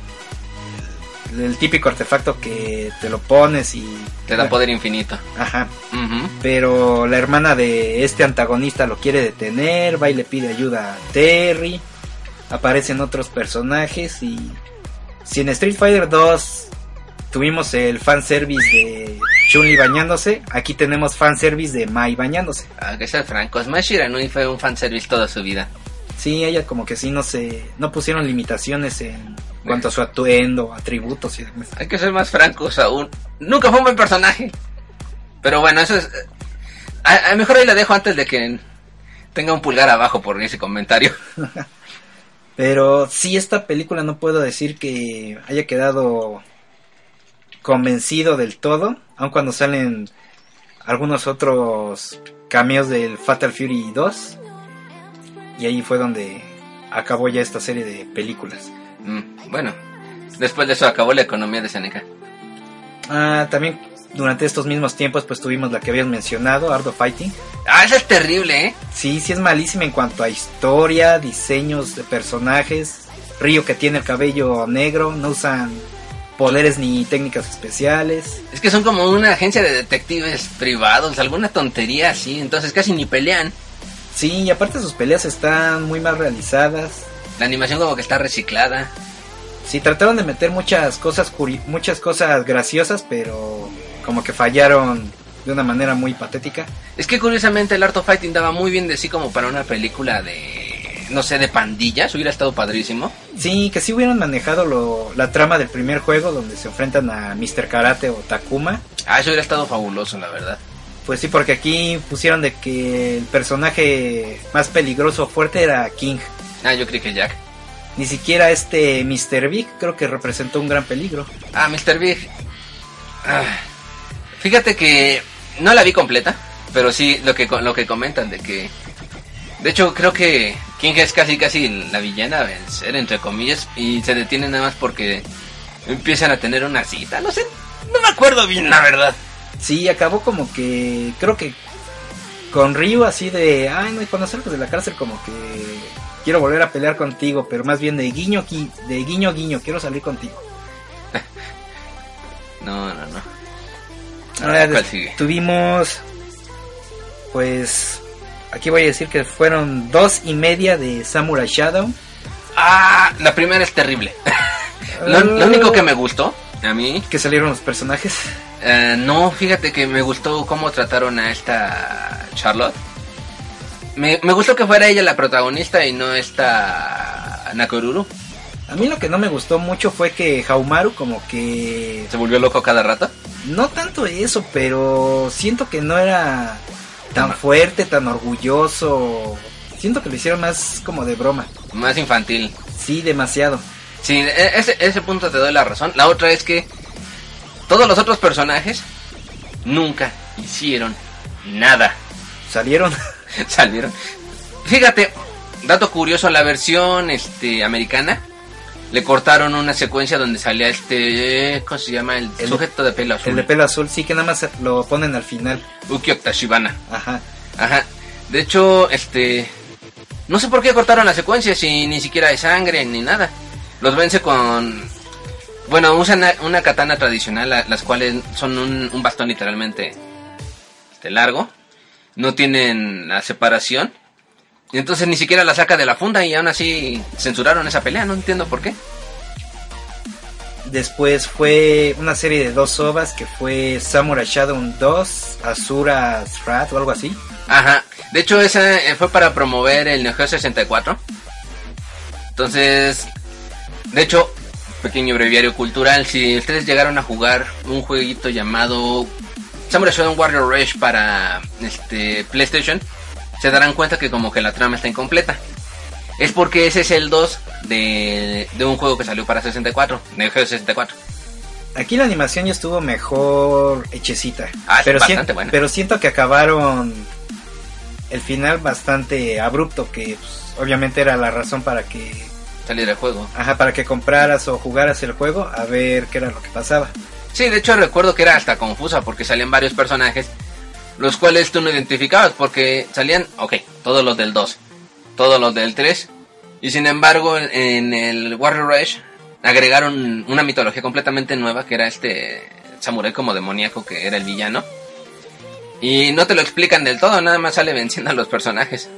el típico artefacto que te lo pones y Te da poder infinito. Ajá. Pero la hermana de este antagonista lo quiere detener, va y le pide ayuda a Terry. Aparecen otros personajes y si en Street Fighter 2 tuvimos el fanservice de Chun-Li bañándose, aquí tenemos fanservice de Mai bañándose. Hay que ser franco, Smash Shiranui fue un fanservice toda su vida. Sí, ella como que sí no se no pusieron limitaciones en cuanto a su atuendo, atributos y demás. Hay que ser más francos aún. Nunca fue un buen personaje. Pero bueno, eso es... A, a lo mejor ahí la dejo antes de que tenga un pulgar abajo por ese comentario. Pero sí, esta película no puedo decir que haya quedado convencido del todo, aun cuando salen algunos otros cameos del Fatal Fury 2. Y ahí fue donde acabó ya esta serie de películas. Mm, bueno, después de eso acabó la economía de Seneca. Ah, también durante estos mismos tiempos pues tuvimos la que habías mencionado, Art of Fighting. Ah, esa es terrible, ¿eh? Sí, sí es malísima en cuanto a historia, diseños de personajes. Río que tiene el cabello negro, no usan poderes ni técnicas especiales. Es que son como una agencia de detectives privados, alguna tontería así, entonces casi ni pelean. Sí, y aparte sus peleas están muy mal realizadas. La animación como que está reciclada. Sí, trataron de meter muchas cosas curi- muchas cosas graciosas, pero como que fallaron de una manera muy patética. Es que curiosamente el Art of Fighting daba muy bien de sí como para una película de, no sé, de pandillas, hubiera estado padrísimo. Sí, que sí hubieran manejado lo- la trama del primer juego donde se enfrentan a Mr. Karate o Takuma. Ah, eso hubiera estado fabuloso, la verdad. Pues sí, porque aquí pusieron de que el personaje más peligroso o fuerte era King. Ah, yo creí que Jack. Ni siquiera este Mr. Big creo que representó un gran peligro. Ah, Mr. Big. Ah, fíjate que no la vi completa, pero sí lo que, lo que comentan de que... De hecho, creo que King es casi casi la villana a vencer, entre comillas, y se detiene nada más porque empiezan a tener una cita. No sé, no me acuerdo bien, la verdad. Sí, acabó como que creo que con Ryu así de, ay, no, y cuando salgas de la cárcel como que quiero volver a pelear contigo, pero más bien de guiño de guiño guiño, quiero salir contigo. No, no, no. Ahora, ¿Cuál sigue? Tuvimos, pues, aquí voy a decir que fueron dos y media de Samurai Shadow. Ah, la primera es terrible. lo, lo único que me gustó, a mí, Que salieron los personajes. Eh, no, fíjate que me gustó cómo trataron a esta Charlotte. Me, me gustó que fuera ella la protagonista y no esta Nakoruru. A mí lo que no me gustó mucho fue que Haumaru como que Se volvió loco cada rato. no tanto eso, pero siento que no era tan fuerte, tan orgulloso. Siento que lo hicieron más como de broma. Más infantil. Sí, demasiado. Sí, e- ese, ese punto te doy la razón. La otra es que todos los otros personajes nunca hicieron nada. Salieron. Salieron. Fíjate, dato curioso, la versión este americana le cortaron una secuencia donde salía este, ¿cómo se llama? El, El- sujeto de pelo azul. El de pelo azul, sí que nada más lo ponen al final. Uki Octashibana. Ajá. Ajá. De hecho, este no sé por qué cortaron la secuencia si ni siquiera hay sangre ni nada. Los vence con Bueno, usan una, una katana tradicional, la- las cuales son un, un bastón literalmente este, largo. No tienen la separación. Y entonces ni siquiera la saca de la funda y aún así censuraron esa pelea. No entiendo por qué. Después fue una serie de dos ovas que fue Samurai Shadow 2, Asura's Wrath o algo así. Ajá. De hecho, esa eh, fue para promover el Neo Geo 64. Entonces, de hecho, pequeño breviario cultural. Si ustedes llegaron a jugar un jueguito llamado Samurai Shodown Warrior Rush para este PlayStation, se darán cuenta que como que la trama está incompleta. Es porque ese es el 2 de, de un juego que salió para 64, Neo Geo 64. Aquí la animación ya estuvo mejor hechecita. Ah, pero, bastante sien- buena. pero siento que acabaron el final bastante abrupto, que pues, obviamente era la razón para que, Salir del juego. ajá, para que compraras o jugaras el juego a ver qué era lo que pasaba. Sí, de hecho recuerdo que era hasta confusa porque salían varios personajes, los cuales tú no identificabas porque salían, ok, todos los del 2, todos los del 3, y sin embargo en, el Warrior Rush agregaron una mitología completamente nueva que era este samurái como demoníaco que era el villano. Y no te lo explican del todo, nada más sale venciendo a los personajes.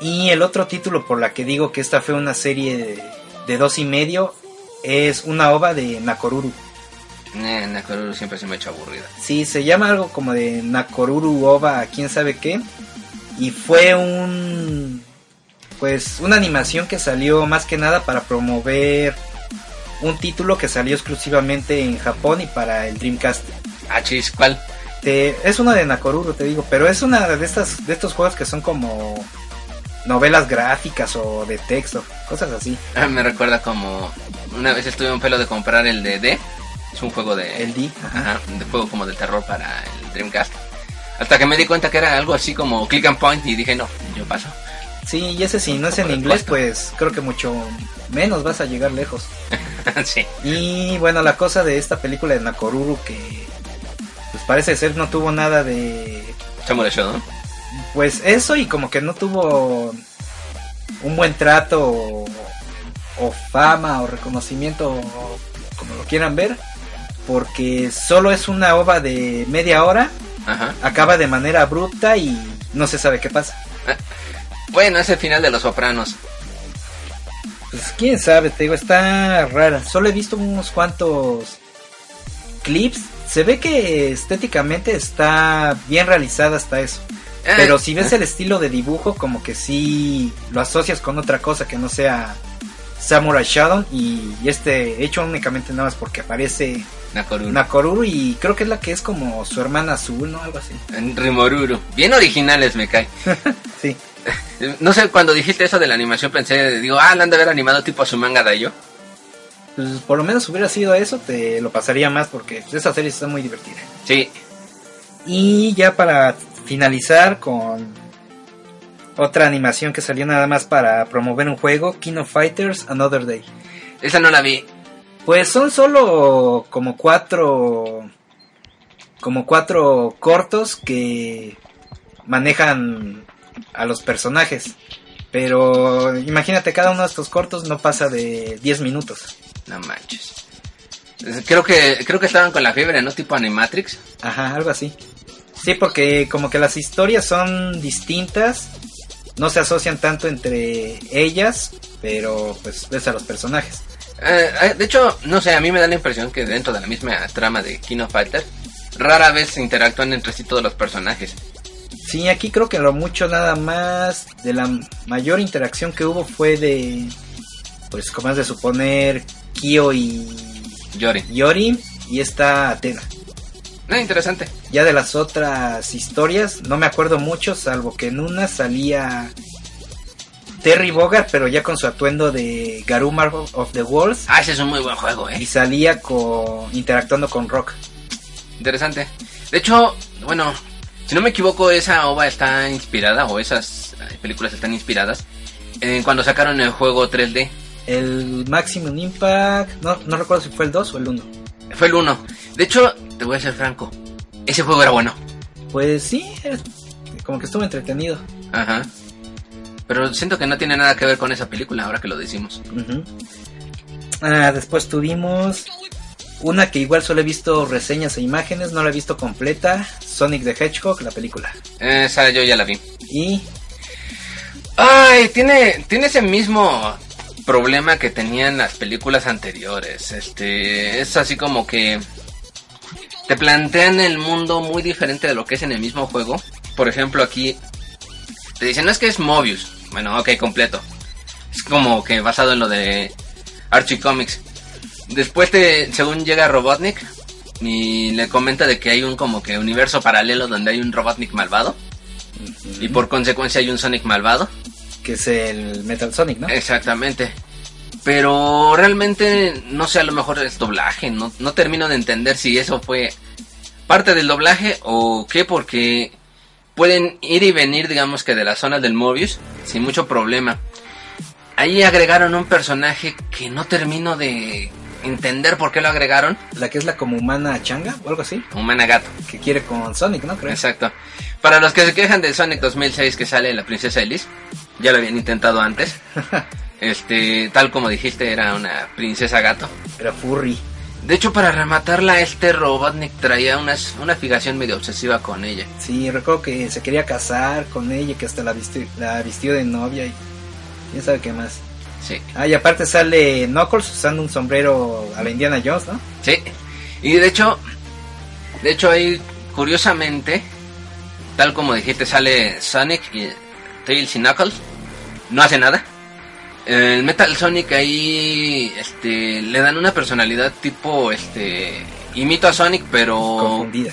Y el otro título por la que digo que esta fue una serie de dos y medio es una ova de Nakoruru. Eh, Nakoruru siempre se me ha hecho aburrida. Sí, se llama algo como de Nakoruru Ova, quién sabe qué. Y fue un. Pues una animación que salió más que nada para promover un título que salió exclusivamente en Japón y para el Dreamcast. Ah, chis, ¿cuál? Te- es uno de Nakoruru, te digo, pero es una de estas de estos juegos que son como novelas gráficas o de texto, cosas así. Ah, me recuerda como una vez estuve un pelo de comprar el de D. Es un juego de ajá. De juego como de terror para el Dreamcast. Hasta que me di cuenta que era algo así como click and point y dije, no, yo paso. Sí, y ese si no es en inglés, pues creo que mucho menos vas a llegar lejos. sí. Y bueno, la cosa de esta película de Nakoruru que pues parece ser no tuvo nada de Samurai Shodown. pues eso y como que no tuvo un buen trato o, o fama o reconocimiento o como lo quieran ver porque solo es una ova de media hora, Ajá. acaba de manera abrupta y no se sabe qué pasa. Bueno, es el final de Los Sopranos. Pues quién sabe, te digo, está rara. Solo he visto unos cuantos clips. Se ve que estéticamente está bien realizada hasta eso. Eh, Pero si ves el estilo de dibujo, como que sí lo asocias con otra cosa que no sea Samurai Shadow. Y este hecho únicamente nada más porque aparece Nakoruru. Nakoruru y creo que es la que es como su hermana azul, ¿no? Algo así. Rimoruru. Bien originales me cae. Sí. No sé, cuando dijiste eso de la animación pensé, digo, ah, la han de haber animado tipo a su manga Dayo. Pues por lo menos hubiera sido eso, te lo pasaría más porque esa serie está muy divertida. Sí. Y ya para finalizar con otra animación que salió nada más para promover un juego, King of Fighters Another Day. Esa no la vi. Pues son solo como cuatro como cuatro cortos que manejan a los personajes. Pero imagínate, cada uno de estos cortos no pasa de 10 minutos. No manches. Creo que, creo que estaban con la fiebre, ¿no? Tipo Animatrix. Ajá, algo así. Sí, porque como que las historias son distintas, no se asocian tanto entre ellas, pero pues ves a los personajes. Eh, eh, de hecho, no sé, a mí me da la impresión que dentro de la misma trama de King of Fighters, rara vez se interactúan entre sí todos los personajes. Sí, aquí creo que lo mucho nada más de la mayor interacción que hubo fue de, pues como es de suponer, Kyo y Yori. Yori y esta Atena. No, interesante. Ya de las otras historias, no me acuerdo mucho, salvo que en una salía Terry Bogard, pero ya con su atuendo de Garumar of the Walls. Ah, ese es un muy buen juego, Y eh. salía con, interactuando con Rock. Interesante. De hecho, bueno, si no me equivoco, esa ova está inspirada, o esas eh, películas están inspiradas, en cuando sacaron el juego 3D. El Maximum Impact, no, no recuerdo si fue el 2 o el 1. Fue el 1. De hecho, te voy a ser franco, ese juego era bueno. Pues sí, como que estuvo entretenido. Ajá. Pero siento que no tiene nada que ver con esa película, ahora que lo decimos. Ah, después tuvimos una que igual solo he visto reseñas e imágenes, no la he visto completa. Sonic the Hedgehog, la película. Esa yo ya la vi. Y Ay, tiene, tiene ese mismo problema que tenían las películas anteriores. Este, es así como que te plantean el mundo muy diferente de lo que es en el mismo juego. Por ejemplo, aquí te dicen, no es que es Mobius. Bueno, ok, completo. Es como que basado en lo de Archie Comics. Después te, según llega Robotnik y le comenta de que hay un como que universo paralelo donde hay un Robotnik malvado y por consecuencia hay un Sonic malvado. que es el Metal Sonic, ¿no? Exactamente. Pero realmente no sé, a lo mejor es doblaje. No, no termino de entender si eso fue parte del doblaje o qué, porque pueden ir y venir, digamos que de la zona del Mobius sin mucho problema. Ahí agregaron un personaje que no termino de entender por qué lo agregaron. La que es la como humana changa o algo así. Un managato. Que quiere con Sonic, ¿no? Creo. Exacto. Para los que se quejan de Sonic 2006 que sale la princesa Elise, ya lo habían intentado antes. Este, tal como dijiste, era una princesa gato. Era furry. De hecho, para rematarla, este Robotnik traía unas, una fijación medio obsesiva con ella. Sí, recuerdo que se quería casar con ella, que hasta la vistió, la vistió de novia y quién sabe qué más. Sí, Ah, y aparte sale Knuckles usando un sombrero a la Indiana Jones, ¿no? sí. Y de hecho, de hecho ahí, curiosamente, tal como dijiste, sale Sonic y Tails y Knuckles. No hace nada. El Metal Sonic ahí, este, le dan una personalidad tipo, este, imito a Sonic, pero Confundida.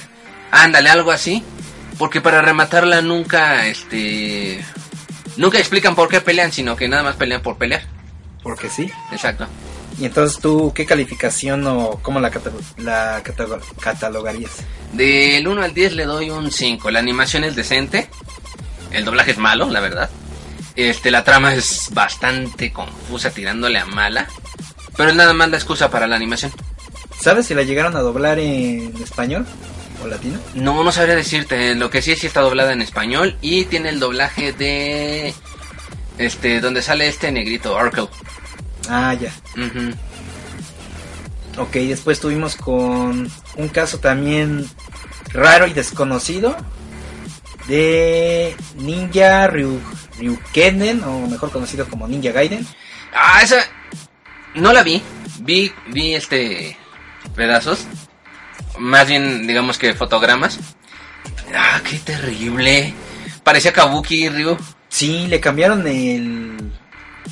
Ándale, algo así. Porque para rematarla nunca, este... Nunca explican por qué pelean, sino que nada más pelean por pelear. Porque sí. Exacto. Y entonces tú, ¿qué calificación o cómo la, cata- la cata- catalogarías? Del 1 al 10 le doy un 5. La animación es decente. El doblaje es malo, la verdad. Este, la trama es bastante confusa, tirándole a mala. Pero es nada más la excusa para la animación. ¿Sabes si la llegaron a doblar en español o latino? No, no sabría decirte. Lo que sí es que está doblada en español. Y tiene el doblaje de... Este, donde sale este negrito, Orko. Ah, ya. Ujú. Ok, después tuvimos con un caso también raro y desconocido de Ninja Ryu, Ryukenen, o mejor conocido como Ninja Gaiden. Ah, esa no la vi. Vi, vi este pedazos. Más bien, digamos que fotogramas. Ah, qué terrible. Parecía Kabuki Ryu. Sí, le cambiaron el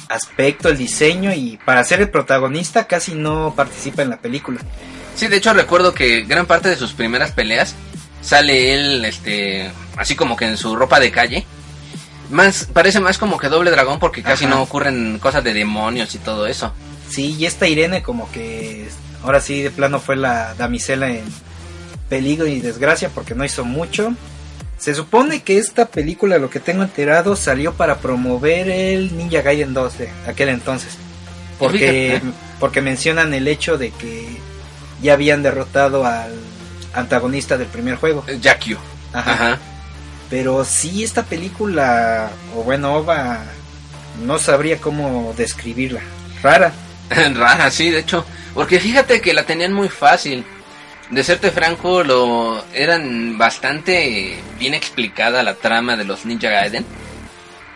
aspecto, el diseño y para ser el protagonista casi no participa en la película. Sí, de hecho recuerdo que gran parte de sus primeras peleas sale él, este, así como que en su ropa de calle. Más, parece más como que doble dragón porque casi Ajá. no ocurren cosas de demonios y todo eso. Sí, y esta Irene como que ahora sí de plano fue la damisela en peligro y desgracia porque no hizo mucho. Se supone que esta película, lo que tengo enterado, salió para promover el Ninja Gaiden 2 de aquel entonces. Porque, porque mencionan el hecho de que ya habían derrotado al antagonista del primer juego. Jakyu. Ajá. Ajá. Pero sí, esta película, o bueno, OVA, no sabría cómo describirla. Rara. Rara, sí, de hecho. Porque fíjate que la tenían muy fácil. De serte franco, lo eran bastante bien explicada la trama de los Ninja Gaiden.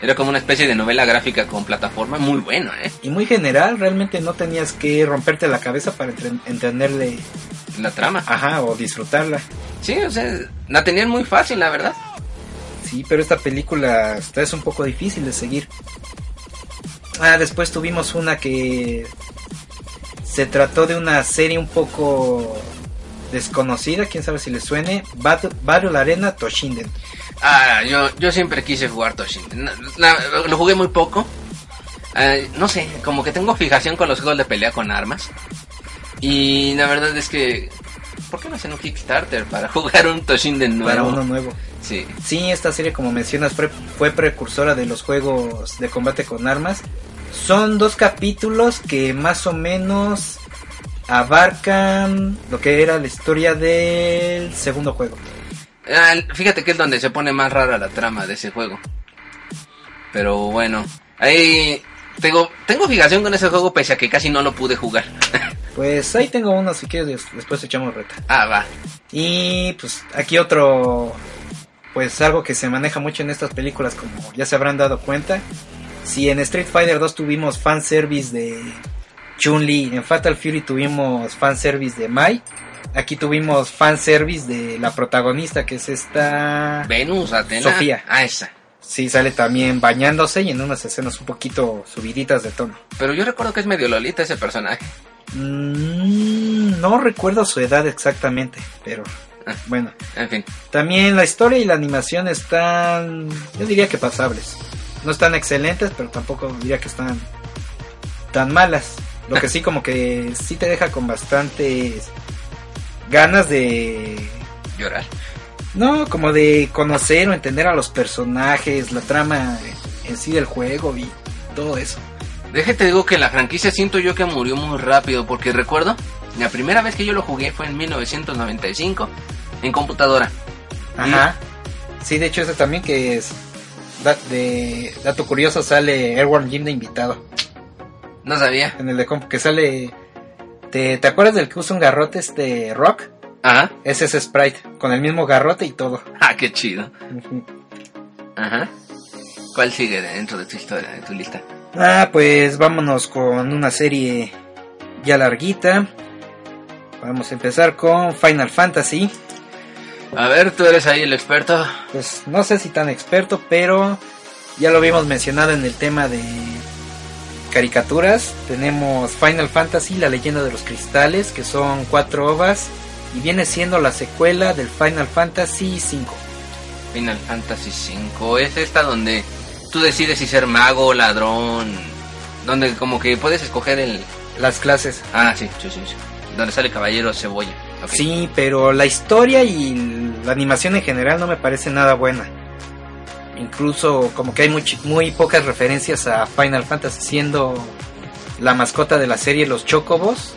Era como una especie de novela gráfica con plataforma muy bueno, ¿eh? Y muy general, realmente no tenías que romperte la cabeza para entre- entenderle, La trama. ajá, o disfrutarla. Sí, o sea, la tenían muy fácil, la verdad. Sí, pero esta película es un poco difícil de seguir. Ah, después tuvimos una que se trató de una serie un poco desconocida, quién sabe si le suene, Battle, Battle Arena Toshinden. Ah, yo, yo siempre quise jugar Toshinden. La- lo jugué muy poco. Ah, no sé, como que tengo fijación con los juegos de pelea con armas. Y la verdad es que... ¿Por qué no hacen un Kickstarter para jugar un Toshinden nuevo? Para uno nuevo. Sí. Sí, esta serie, como mencionas, fue, fue precursora de los juegos de combate con armas. Son dos capítulos que más o menos abarcan lo que era la historia del segundo juego. Ah, fíjate que es donde se pone más rara la trama de ese juego. Pero bueno, ahí Tengo, tengo fijación con ese juego pese a que casi no lo pude jugar. Pues ahí tengo uno, si quieres des- después echamos reta. ah, va. Y pues aquí otro, pues algo que se maneja mucho en estas películas, como ya se habrán dado cuenta. Si en Street Fighter 2 tuvimos fanservice de Chun-Li, en Fatal Fury tuvimos fanservice de Mai, aquí tuvimos fanservice de la protagonista, que es esta... Venus, Atena. Sofía. Ah, esa. Sí, sale también bañándose y en unas escenas un poquito subiditas de tono. Pero yo recuerdo que es medio lolita ese personaje. Mm, no recuerdo su edad exactamente, pero Ah. bueno. En fin. También la historia y la animación están, yo diría que pasables. No están excelentes, pero tampoco diría que están tan malas. Lo que sí como que sí te deja con bastantes ganas de Llorar. no, como de conocer o entender a los personajes, la trama en sí del juego y todo eso. Déjate digo que la franquicia siento yo que murió muy rápido porque recuerdo la primera vez que yo lo jugué fue en 1995 en computadora. Ajá. Sí, de hecho ese también que es da- de dato curioso sale Airborne Jim de invitado. No sabía. En el de compu que sale. ¿Te, ¿Te acuerdas del que usa un garrote este rock? Ajá. Ese es Sprite, con el mismo garrote y todo. Ah, qué chido. Ajá. ¿Cuál sigue dentro de tu historia, de tu lista? Ah, pues vámonos con una serie ya larguita. Vamos a empezar con Final Fantasy. A ver, tú eres ahí el experto. Pues no sé si tan experto, pero ya lo habíamos mencionado en el tema de caricaturas. Tenemos Final Fantasy, la leyenda de los cristales, que son cuatro ovas. Y viene siendo la secuela del Final Fantasy V. Final Fantasy V. Es esta donde tú decides si ser mago, ladrón. Donde como que puedes escoger el... Las clases. Ah, sí, sí, sí. sí. Donde sale caballero cebolla. Sí, pero la historia y la animación en general no me parece nada buena. Incluso como que hay muy, muy pocas referencias a Final Fantasy siendo la mascota de la serie los chocobos.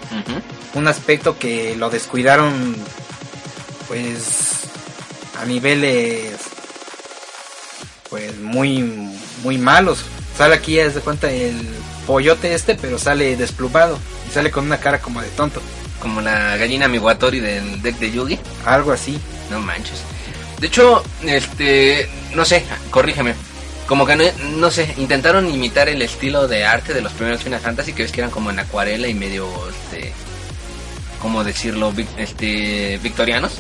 Un aspecto que lo descuidaron pues a niveles pues muy muy malos. Sale aquí, haz de cuenta, el pollote este, pero sale desplumado y sale con una cara como de tonto. Como la gallina Miwatori del deck de Yugi. Algo así. No manches. De hecho, este, no sé, corrígeme. Como que no, no sé, intentaron imitar el estilo de arte de los primeros Final Fantasy que ves que eran como en acuarela y medio, este, ¿cómo decirlo? Vic- Este, victorianos,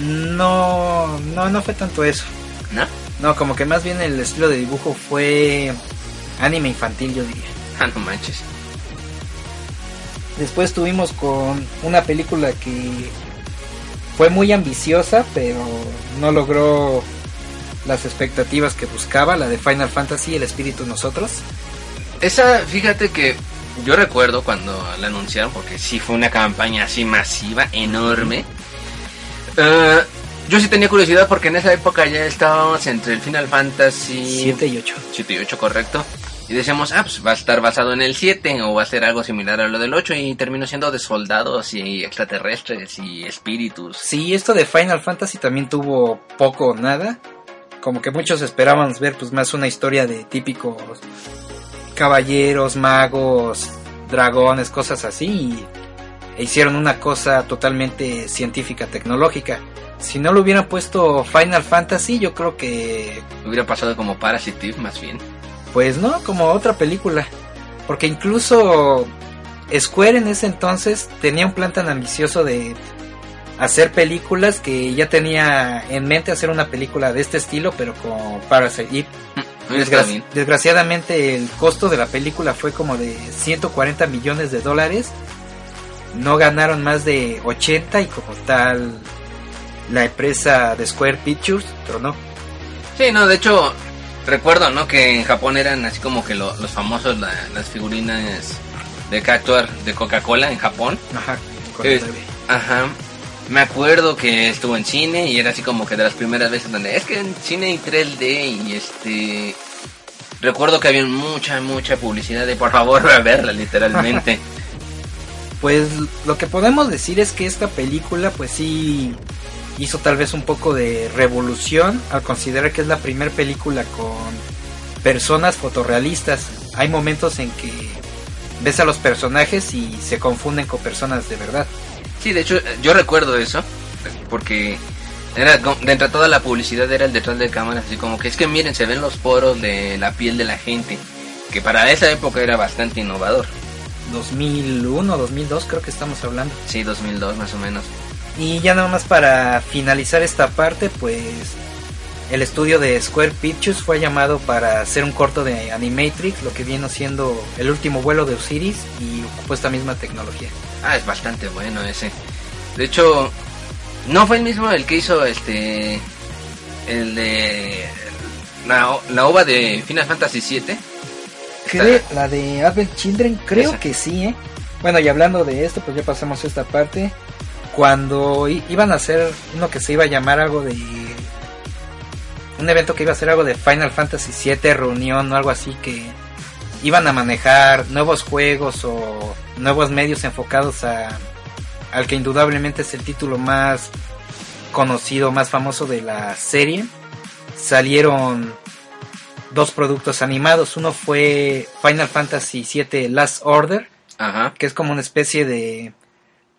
No, no, no fue tanto eso. ¿no? No, como que más bien el estilo de dibujo fue anime infantil, yo diría. Ah, no manches. Después tuvimos con una película que fue muy ambiciosa, pero no logró las expectativas que buscaba, la de Final Fantasy, El Espíritu Nosotros. Esa, fíjate que yo recuerdo cuando la anunciaron, porque sí fue una campaña así masiva, enorme. Eh, yo sí tenía curiosidad porque en esa época ya estábamos entre el Final Fantasy 7 y 8. 7 y 8, correcto. Y decíamos, ah, pues va a estar basado en el 7 o va a ser algo similar a lo del 8 y terminó siendo de soldados y extraterrestres y espíritus. Sí, esto de Final Fantasy también tuvo poco o nada. Como que muchos esperábamos ver pues más una historia de típicos caballeros, magos, dragones, cosas así. E hicieron una cosa totalmente científica, tecnológica. Si no lo hubieran puesto Final Fantasy, yo creo que Hubiera pasado como Parasite Eve, más bien. Pues no, como otra película. Porque incluso Square en ese entonces tenía un plan tan ambicioso de hacer películas que ya tenía en mente hacer una película de este estilo, pero con Parasite Eve. Bien. desgraciadamente el costo de la película fue como de 140 millones de dólares. No ganaron más de 80 y como tal la empresa de Square Pictures tronó. Sí, no, de hecho, recuerdo, ¿no? Que en Japón eran así como que lo- los famosos, la- las figurinas de cactuar de Coca-Cola en Japón. Ajá, bebé. Ajá. Me acuerdo que estuvo en cine y era así como que de las primeras veces donde es que en cine y 3D y este recuerdo que había mucha mucha publicidad de por favor a verla literalmente. Pues lo que podemos decir es que esta película pues sí hizo tal vez un poco de revolución al considerar que es la primera película con personas fotorrealistas. hay momentos en que ves a los personajes y se confunden con personas de verdad. Sí, de hecho, yo recuerdo eso, porque era co- de toda la publicidad era el detrás de cámaras, así como que es que miren, se ven los poros de la piel de la gente, que para esa época era bastante innovador. 2001, 2002 creo que estamos hablando. Sí, 2002 más o menos. Y ya nada más para finalizar esta parte, pues el estudio de Square Pictures fue llamado para hacer un corto de Animatrix, lo que viene siendo el último vuelo de Osiris y ocupó esta misma tecnología. Ah, es bastante bueno ese. De hecho, no fue el mismo el que hizo este. El de. La, la ova de Final Fantasy VII. Creo, la de Advent Children, creo Esa. que sí, ¿eh? Bueno, y hablando de esto, pues ya pasamos a esta parte. Cuando iban a hacer uno que se iba a llamar algo de... Un evento que iba a ser algo de Final Fantasy VII, reunión o algo así, que iban a manejar nuevos juegos o nuevos medios enfocados a, al que indudablemente es el título más conocido, más famoso de la serie. Salieron dos productos animados. Uno fue Final Fantasy VII Last Order, Ajá. que es como una especie de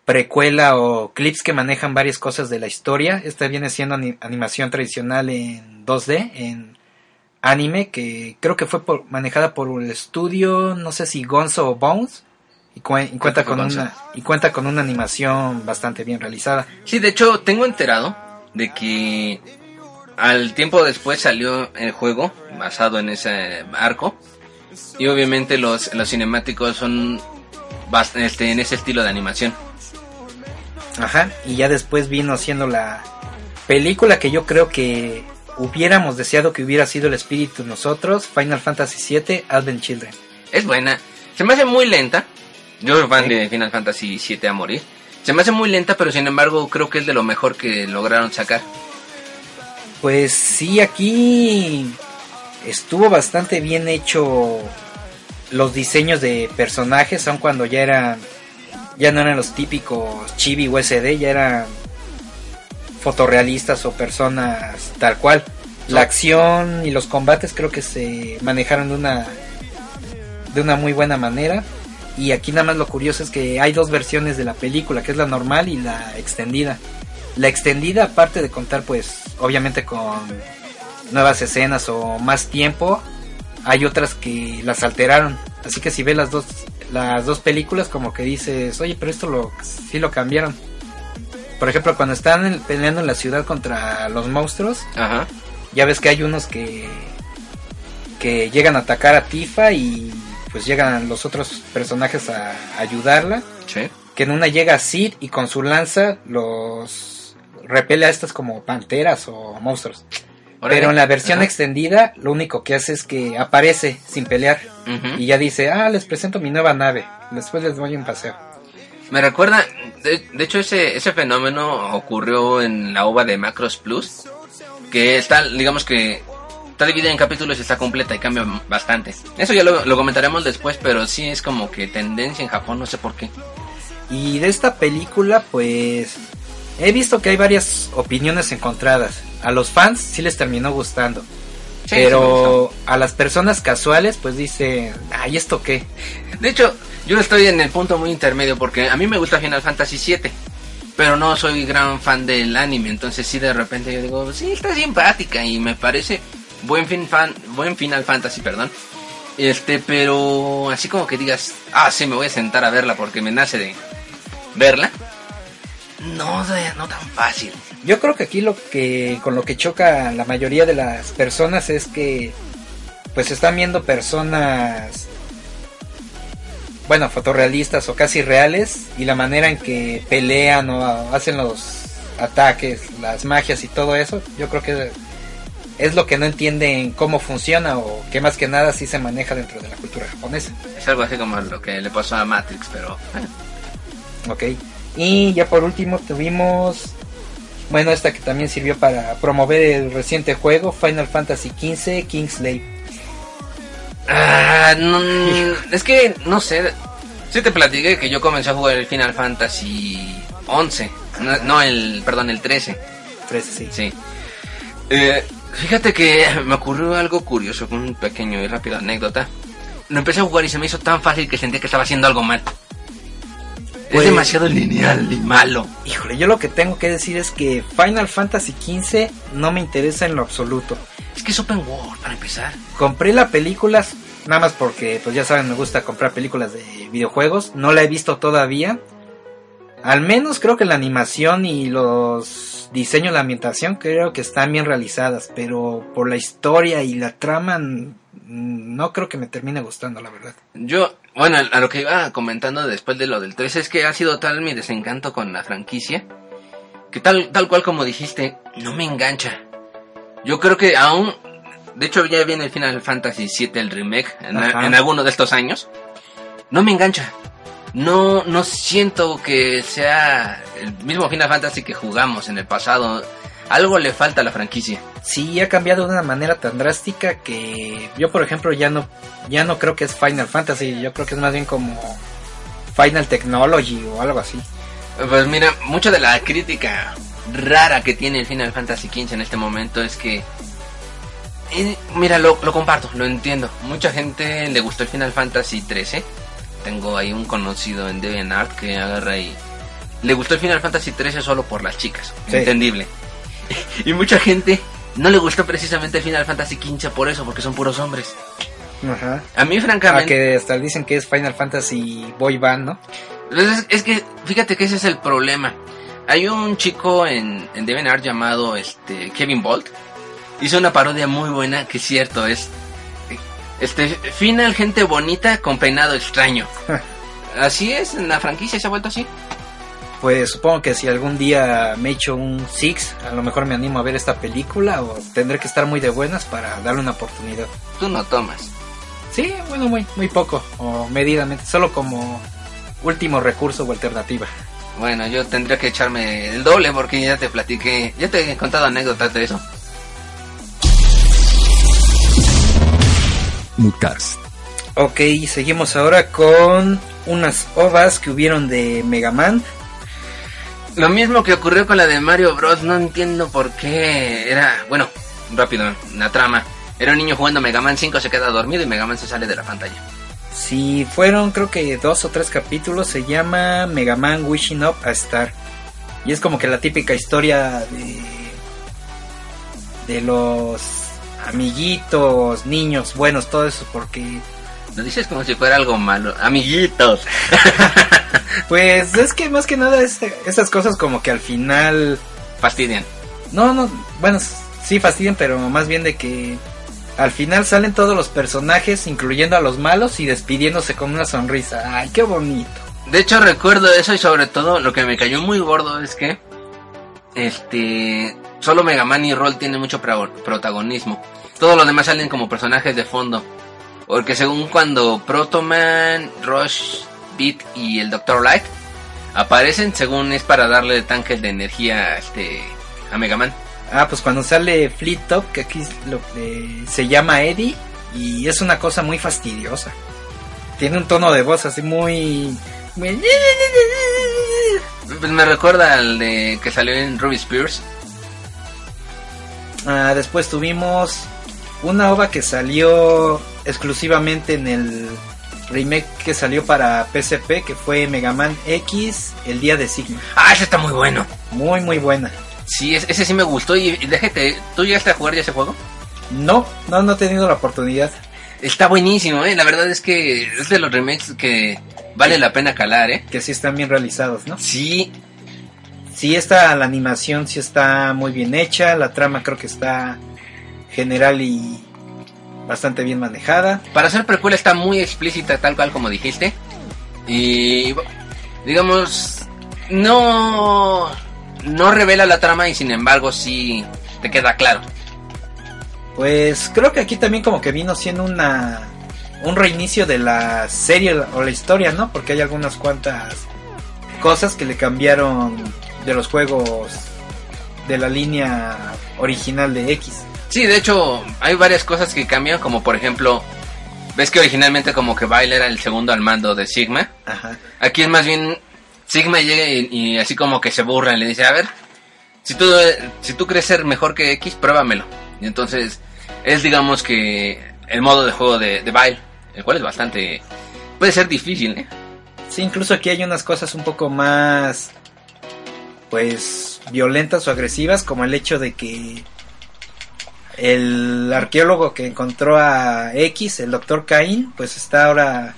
precuela o clips que manejan varias cosas de la historia. Esta viene siendo ani- animación tradicional en 2D, en anime, que creo que fue por- manejada por el estudio, no sé si Gonzo o Bones. Y, cue- y cuenta con Gonzo. una y cuenta con una animación bastante bien realizada. Sí, de hecho, tengo enterado de que al tiempo después salió el juego basado en ese arco. Y obviamente los, los cinemáticos son este, en ese estilo de animación. Ajá, y ya después vino siendo la película que yo creo que hubiéramos deseado que hubiera sido el espíritu nosotros, Final Fantasy VII Advent Children. Es buena. Se me hace muy lenta. Yo soy fan Sí. de Final Fantasy VII a morir. Se me hace muy lenta, pero sin embargo creo que es de lo mejor que lograron sacar. Pues sí, aquí estuvo bastante bien hecho los diseños de personajes, aun cuando ya eran ya no eran los típicos chibi USD, ya eran fotorrealistas o personas tal cual. La acción y los combates creo que se manejaron de una de una muy buena manera. Y aquí nada más lo curioso es que hay dos versiones de la película, que es la normal y la extendida. La extendida, aparte de contar, pues, obviamente con nuevas escenas o más tiempo, hay otras que las alteraron. Así que si ves las dos, las dos películas, como que dices, oye, pero esto lo, sí lo cambiaron. Por ejemplo, cuando están en- peleando en la ciudad contra los monstruos, Ajá. ya ves que hay unos que que llegan a atacar a Tifa y pues llegan los otros personajes a ayudarla. Sí. Que en una llega Sid y con su lanza los repele a estas como panteras o monstruos. Pero en la versión Ajá. extendida lo único que hace es que aparece sin pelear Y ya dice, ah, les presento mi nueva nave, después les doy un paseo. Me recuerda, de, de hecho ese, ese fenómeno ocurrió en la ova de Macros Plus, que está, digamos que está dividida en capítulos y está completa y cambia bastante. Eso ya lo, lo comentaremos después, pero sí es como que tendencia en Japón, no sé por qué. Y de esta película, pues he visto que hay varias opiniones encontradas. A los fans sí les terminó gustando. Sí, sí me pero a las personas casuales, pues dicen, ay, ¿esto qué? De hecho, yo estoy en el punto muy intermedio porque a mí me gusta Final Fantasy VII, pero no soy gran fan del anime, entonces sí de repente yo digo, sí, está simpática y me parece buen, fin fan, buen Final Fantasy, perdón. Este, pero así como que digas, ah, sí, me voy a sentar a verla porque me nace de verla. No, no tan fácil. Yo creo que aquí lo que con lo que choca la mayoría de las personas es que pues están viendo personas bueno, fotorrealistas o casi reales y la manera en que pelean o hacen los ataques, las magias y todo eso, yo creo que es lo que no entienden cómo funciona o que más que nada sí se maneja dentro de la cultura japonesa. Es algo así como lo que le pasó a Matrix, pero... Ok. Y ya por último tuvimos, bueno, esta que también sirvió para promover el reciente juego, Final Fantasy XV Kingslave. Ah, no, es que no sé. Sí te platiqué que yo comencé a jugar el Final Fantasy 11, no, no, el, perdón, el 13. 13, sí. Sí. Eh, fíjate que me ocurrió algo curioso, un pequeño y rápido anécdota. lo empecé a jugar y se me hizo tan fácil que sentía que estaba haciendo algo mal. Pues- es demasiado lineal y malo. Híjole, yo lo que tengo que decir es que Final Fantasy XV no me interesa en lo absoluto. Es que es open world, para empezar. Compré la película nada más porque, pues ya saben, me gusta comprar películas de videojuegos. No la he visto todavía. Al menos creo que la animación y los diseños, la ambientación creo que están bien realizadas, pero por la historia y la trama no creo que me termine gustando, la verdad. Yo, bueno, a lo que iba comentando después de lo del 3 es que ha sido tal mi desencanto con la franquicia que tal, tal cual como dijiste, no me engancha. Yo creo que aún, de hecho ya viene el Final Fantasy VII, el remake, en, Ajá. en alguno de estos años. No me engancha. No, no siento que sea el mismo Final Fantasy que jugamos en el pasado. Algo le falta a la franquicia. Sí, ha cambiado de una manera tan drástica que yo, por ejemplo, ya no, ya no creo que es Final Fantasy, yo creo que es más bien como Final Technology o algo así. Pues mira, mucha de la crítica rara que tiene el Final Fantasy XV en este momento es que... eh, mira, lo, lo comparto, lo entiendo. Mucha gente le gustó el Final Fantasy XIII. Tengo ahí un conocido en DeviantArt que agarra y... Le gustó el Final Fantasy XIII solo por las chicas. Sí. Entendible. y mucha gente no le gustó precisamente Final Fantasy XV por eso, porque son puros hombres. Ajá. A mí francamente... que hasta dicen que es Final Fantasy Boy Band, ¿no? Pues Es, es que, fíjate que ese es el problema. Hay un chico en, en DeviantArt llamado este, Kevin Bolt. Hizo una parodia muy buena, que es cierto, es... Este, final gente bonita con peinado extraño. Así es, en la franquicia se ha vuelto así. Pues supongo que si algún día me echo un Six, a lo mejor me animo a ver esta película o tendré que estar muy de buenas para darle una oportunidad. Tú no tomas. Sí, bueno, muy, muy poco o medidamente, solo como último recurso o alternativa. Bueno, yo tendría que echarme el doble porque ya te platiqué, ya te he contado anécdotas de eso. Moodcast. Ok, seguimos ahora con unas ovas que hubieron de Mega Man. Lo mismo que ocurrió con la de Mario Bros. No entiendo por qué. Era, bueno, rápido, la trama. Era un niño jugando Mega Man 5, se queda dormido y Mega Man se sale de la pantalla. Si fueron creo que dos o tres capítulos, se llama Mega Man Wishing Up a Star. Y es como que la típica historia de, de los amiguitos, niños, buenos, todo eso, porque Lo dices como si fuera algo malo. Amiguitos. pues es que más que nada es, esas cosas como que al final Fastidian. No, no, bueno, sí fastidian, pero más bien de que al final salen todos los personajes, incluyendo a los malos, y despidiéndose con una sonrisa. Ay, qué bonito. De hecho, recuerdo eso y sobre todo lo que me cayó muy gordo es que. Este. Solo Mega Man y Roll tienen mucho pro- protagonismo. Todos los demás salen como personajes de fondo. Porque según cuando Protoman, Rush, Beat y el Dr. Light aparecen, según es para darle tanques de energía este, a Mega Man. Ah, pues cuando sale Fleet Top, que aquí lo que se llama Eddie, y es una cosa muy fastidiosa. Tiene un tono de voz así muy... muy- Pues me recuerda al de que salió en Ruby Spears. Ah, después tuvimos una ova que salió exclusivamente en el remake que salió para PSP, que fue Mega Man X, el día de Sigma. Ah, ese está muy bueno. Muy, muy buena. Sí, es- ese sí me gustó y, y déjate, ¿tú llegaste a jugar ya ese juego? No, no, no he tenido la oportunidad. Está buenísimo, ¿eh? La verdad es que es de los remakes que vale la pena calar, ¿eh? Que sí están bien realizados, ¿no? Sí, Sí está, la animación sí está muy bien hecha, la trama creo que está general y bastante bien manejada. para ser precuela está muy explícita, tal cual como dijiste. Y, digamos, no, no revela la trama y sin embargo sí te queda claro. Pues creo que aquí también como que vino siendo una un reinicio de la serie o la historia, ¿no? Porque hay algunas cuantas cosas que le cambiaron de los juegos de la línea original de X. Sí, de hecho, hay varias cosas que cambian, como por ejemplo, ves que originalmente como que Bail era el segundo al mando de Sigma. Ajá. Aquí es más bien Sigma llega y, y así como que se burla y le dice, a ver, si tú, si tú crees ser mejor que X, pruébamelo. Y entonces es digamos que el modo de juego de, de Bile. el cual es bastante... Puede ser difícil, ¿eh? Sí, incluso aquí hay unas cosas un poco más, pues, violentas o agresivas, como el hecho de que el arqueólogo que encontró a X, el doctor Cain, pues está ahora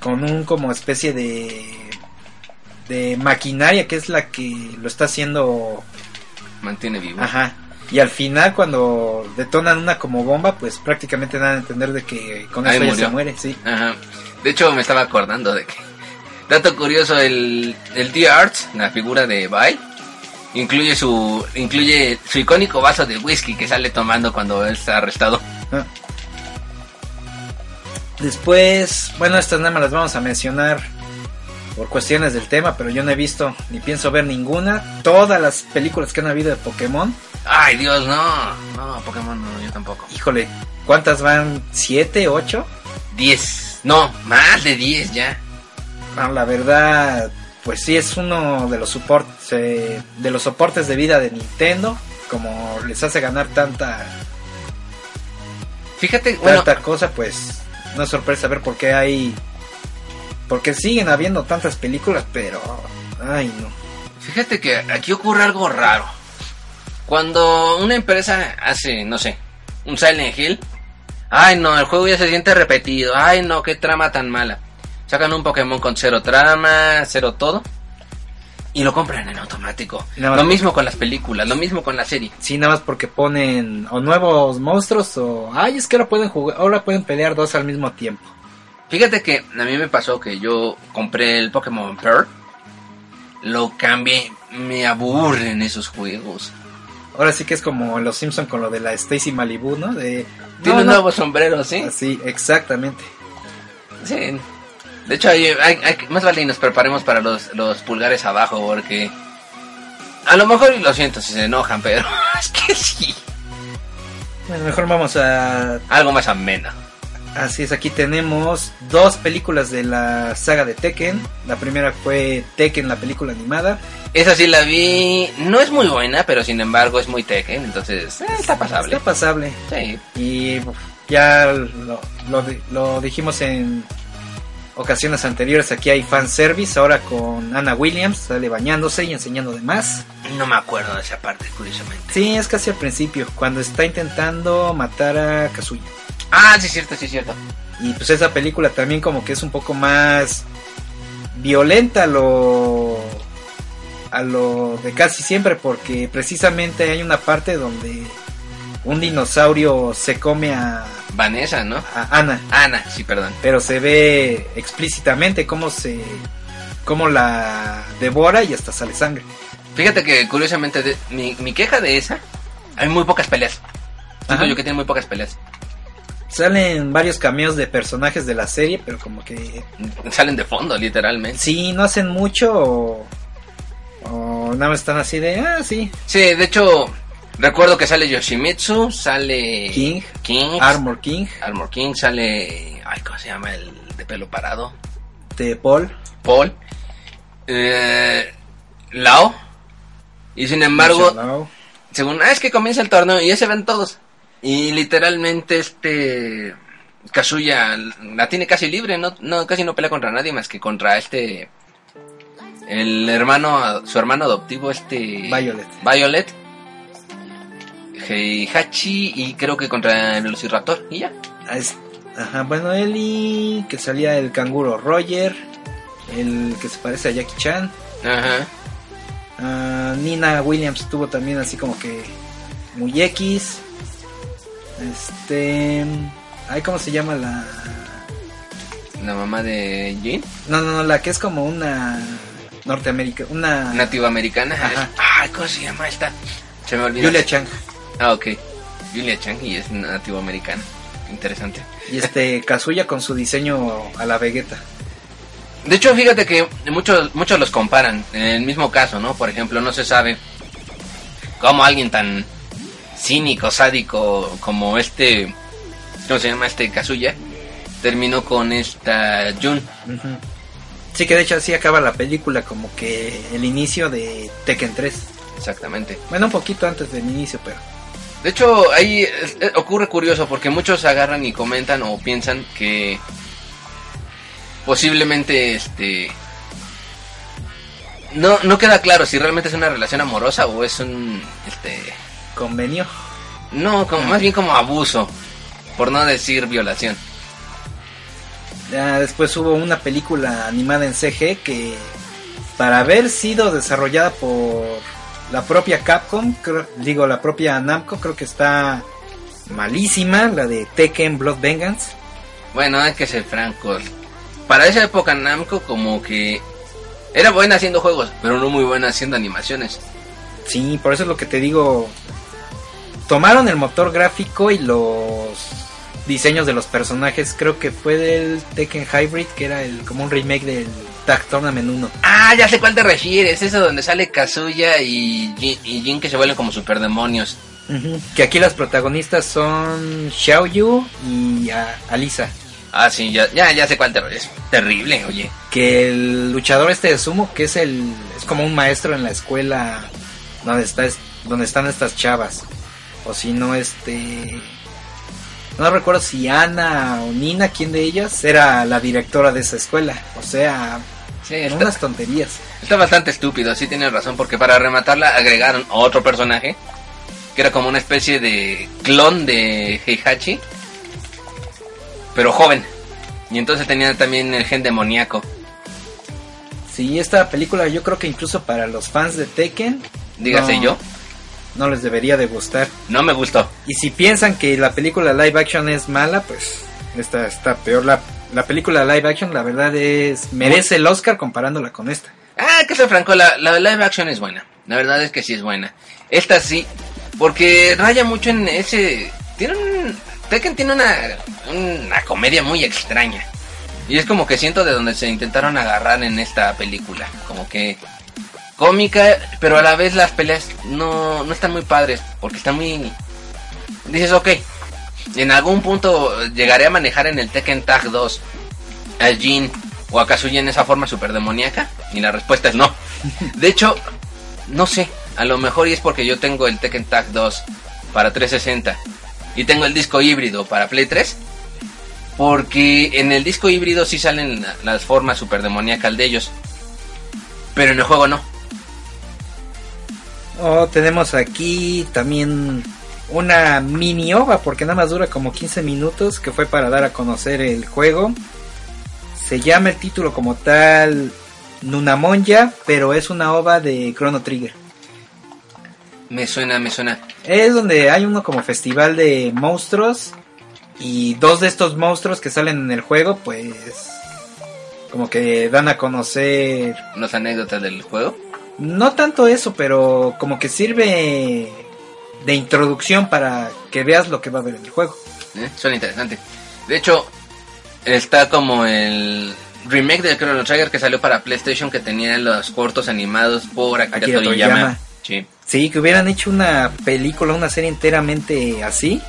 con un como especie de de maquinaria que es la que lo está haciendo, Mantiene vivo. ajá. Y al final cuando detonan una como bomba, pues prácticamente dan a entender de que con Ahí eso ya se muere, sí. Ajá. De hecho, me estaba acordando de que... Dato curioso, el, el D-Arts, la figura de Bile, incluye su, incluye su icónico vaso de whisky que sale tomando cuando está arrestado. Ah. Después, bueno, estas nada más las vamos a mencionar por cuestiones del tema, pero yo no he visto ni pienso ver ninguna. Todas las películas que han habido de Pokémon, Ay, Dios, no. No, Pokémon no, yo tampoco. híjole, ¿cuántas van? ¿Siete? ¿Ocho? 10. No, más de 10 ya. Ah, la verdad, pues sí es uno de los soportes eh, de los soportes de vida de Nintendo, como les hace ganar tanta Fíjate, bueno, tanta cosa, pues no es sorpresa ver por qué hay porque siguen habiendo tantas películas, pero ay no. fíjate que aquí ocurre algo raro. Cuando una empresa hace, no sé, un Silent Hill, ay no, el juego ya se siente repetido, ay no, qué trama tan mala. Sacan un Pokémon con cero trama, cero todo, y lo compran en automático. No, lo mismo con las películas, lo mismo con la serie. Sí, nada más porque ponen o nuevos monstruos o ay, es que ahora pueden jugar, ahora pueden pelear dos al mismo tiempo. Fíjate que a mí me pasó que yo compré el Pokémon Pearl, lo cambié, me aburren esos juegos. Ahora sí que es como los Simpson con lo de la Stacy Malibu, ¿no? De Tiene no, un no. nuevo sombrero, ¿sí? Así, exactamente. Sí. De hecho, hay, hay- hay- más vale y nos preparemos para los, los pulgares abajo, porque... A lo mejor, y lo siento si se enojan, pero es que sí. Bueno, mejor vamos a Algo más ameno. Así es, aquí tenemos dos películas de la saga de Tekken. La primera fue Tekken, la película animada. Esa sí la vi... No es muy buena, pero sin embargo es muy Tekken, entonces eh, está pasable. Está pasable. Sí. Y ya lo, lo, lo dijimos en ocasiones anteriores. Aquí hay fanservice. Ahora con Anna Williams, sale bañándose y enseñando de más. No me acuerdo de esa parte, curiosamente. Sí, es casi al principio, cuando está intentando matar a Kazuya. Ah, sí, es cierto, sí, es cierto. Y pues esa película también como que es un poco más violenta a lo a lo de casi siempre porque precisamente hay una parte donde un dinosaurio se come a, Vanessa, ¿no? a Ana, Ana, sí, perdón. pero se ve explícitamente cómo se cómo la devora y hasta sale sangre. Fíjate que curiosamente de- mi, mi queja de esa, hay muy pocas peleas. Siento yo que tiene muy pocas peleas. Salen varios cameos de personajes de la serie, pero como que Salen de fondo, literalmente. sí no hacen mucho o, o nada más están así de ah sí Sí, de hecho, recuerdo que sale Yoshimitsu, sale King, King, Armor King Armor King, sale, ay, ¿cómo se llama el de pelo parado? de Paul Paul, eh, Lao, y sin embargo, según, ah, es que comienza el torneo y ya se ven todos. Y literalmente este Kazuya la tiene casi libre, no, no casi no pelea contra nadie más que contra este el hermano su hermano adoptivo este Violet. Violet. Heihachi y creo que contra el Velociraptor y ya. Ajá, bueno, Eli, que salía el canguro Roger, el que se parece a Jackie Chan. Ajá. Ah, Nina Williams estuvo también así como que muy X. Este. Ay, ¿cómo se llama la.? La mamá de Jin, No, no, no, la que es como una. Norteamérica. Una. nativa americana. Ajá. Ay, ¿cómo se llama esta? Se me olvidó. Julia Chang. Ah, ok. Julia Chang y es nativo americana. Interesante. Y este Kazuya con su diseño a la Vegeta. De hecho, fíjate que muchos muchos los comparan en el mismo caso, ¿no? Por ejemplo, no se sabe cómo alguien tan cínico, sádico como este, ¿cómo se llama este Kazuya? Terminó con esta Jun. Sí, que de hecho así acaba la película, como que el inicio de Tekken 3. Exactamente. Bueno, un poquito antes del inicio, pero. De hecho, ahí ocurre curioso porque muchos agarran y comentan o piensan que posiblemente este no no queda claro si realmente es una relación amorosa o es un este Convenio. no, como más bien como abuso, por no decir violación. Ya después hubo una película animada en CG que para haber sido desarrollada por la propia Capcom, creo- digo la propia Namco, creo que está malísima, la de Tekken Blood Vengeance. Bueno, hay que ser francos. Para esa época Namco como que era buena haciendo juegos, pero no muy buena haciendo animaciones. Sí, por eso es lo que te digo. Tomaron el motor gráfico y los diseños de los personajes, creo que fue del Tekken Hybrid, que era el como un remake del Tag Tournament 1. Ah, ya sé cuál te refieres. Eso donde sale Kazuya y Jin, y Jin que se vuelven como superdemonios. Ujú, Que aquí las protagonistas son Xiaoyu y ah, Alisa. Ah, sí, ya, ya, ya sé cuál te refieres. Terrible, oye. Que el luchador este de sumo, que es el es como un maestro en la escuela donde está es- donde están estas chavas. O si no este no recuerdo si Ana o Nina, quién de ellas era la directora de esa escuela. O sea, Sí, está, unas tonterías. está bastante estúpido, sí tienes razón, porque para rematarla agregaron otro personaje, que era como una especie de clon de Heihachi, pero joven. Y entonces tenía también el gen demoníaco. Sí, esta película yo creo que incluso para los fans de Tekken Dígase No. yo, no les debería de gustar. no me gustó. Y si piensan que la película live action es mala, pues esta está peor. La, la película live action, la verdad es merece el Oscar comparándola con esta. Ah, que ser franco, la, la live action es buena. La verdad es que sí es buena. Esta sí, porque raya mucho en ese... Tiene un... Tekken tiene una, una comedia muy extraña. Y es como que siento de donde se intentaron agarrar en esta película. Como que cómica, pero a la vez las peleas no, no están muy padres. Porque están muy... Dices, ok. En algún punto llegaré a manejar en el Tekken Tag 2 a Jin o a Kazuya en esa forma super demoníaca? Y la respuesta es no. De hecho, no sé. A lo mejor y es porque yo tengo el Tekken Tag 2 para 360 y tengo el disco híbrido para Play 3. Porque en el disco híbrido sí salen la- las formas super demoníacas de ellos. Pero en el juego no. Oh, tenemos aquí también una mini ova, porque nada más dura como 15 minutos, que fue para dar a conocer el juego. Se llama el título como tal Nunamonja, pero es una ova de Chrono Trigger. Me suena, me suena. Es donde hay uno como festival de monstruos y dos de estos monstruos que salen en el juego, pues como que dan a conocer Las anécdotas del juego. no tanto eso, pero como que sirve de introducción para que veas lo que va a haber en el juego. ¿eh? Suena interesante. De hecho, está como el remake del Chrono Trigger que salió para PlayStation que tenía los cortos animados por Akira, Akira Toriyama. Toriyama. Sí, Sí, que hubieran hecho una película, una serie enteramente así,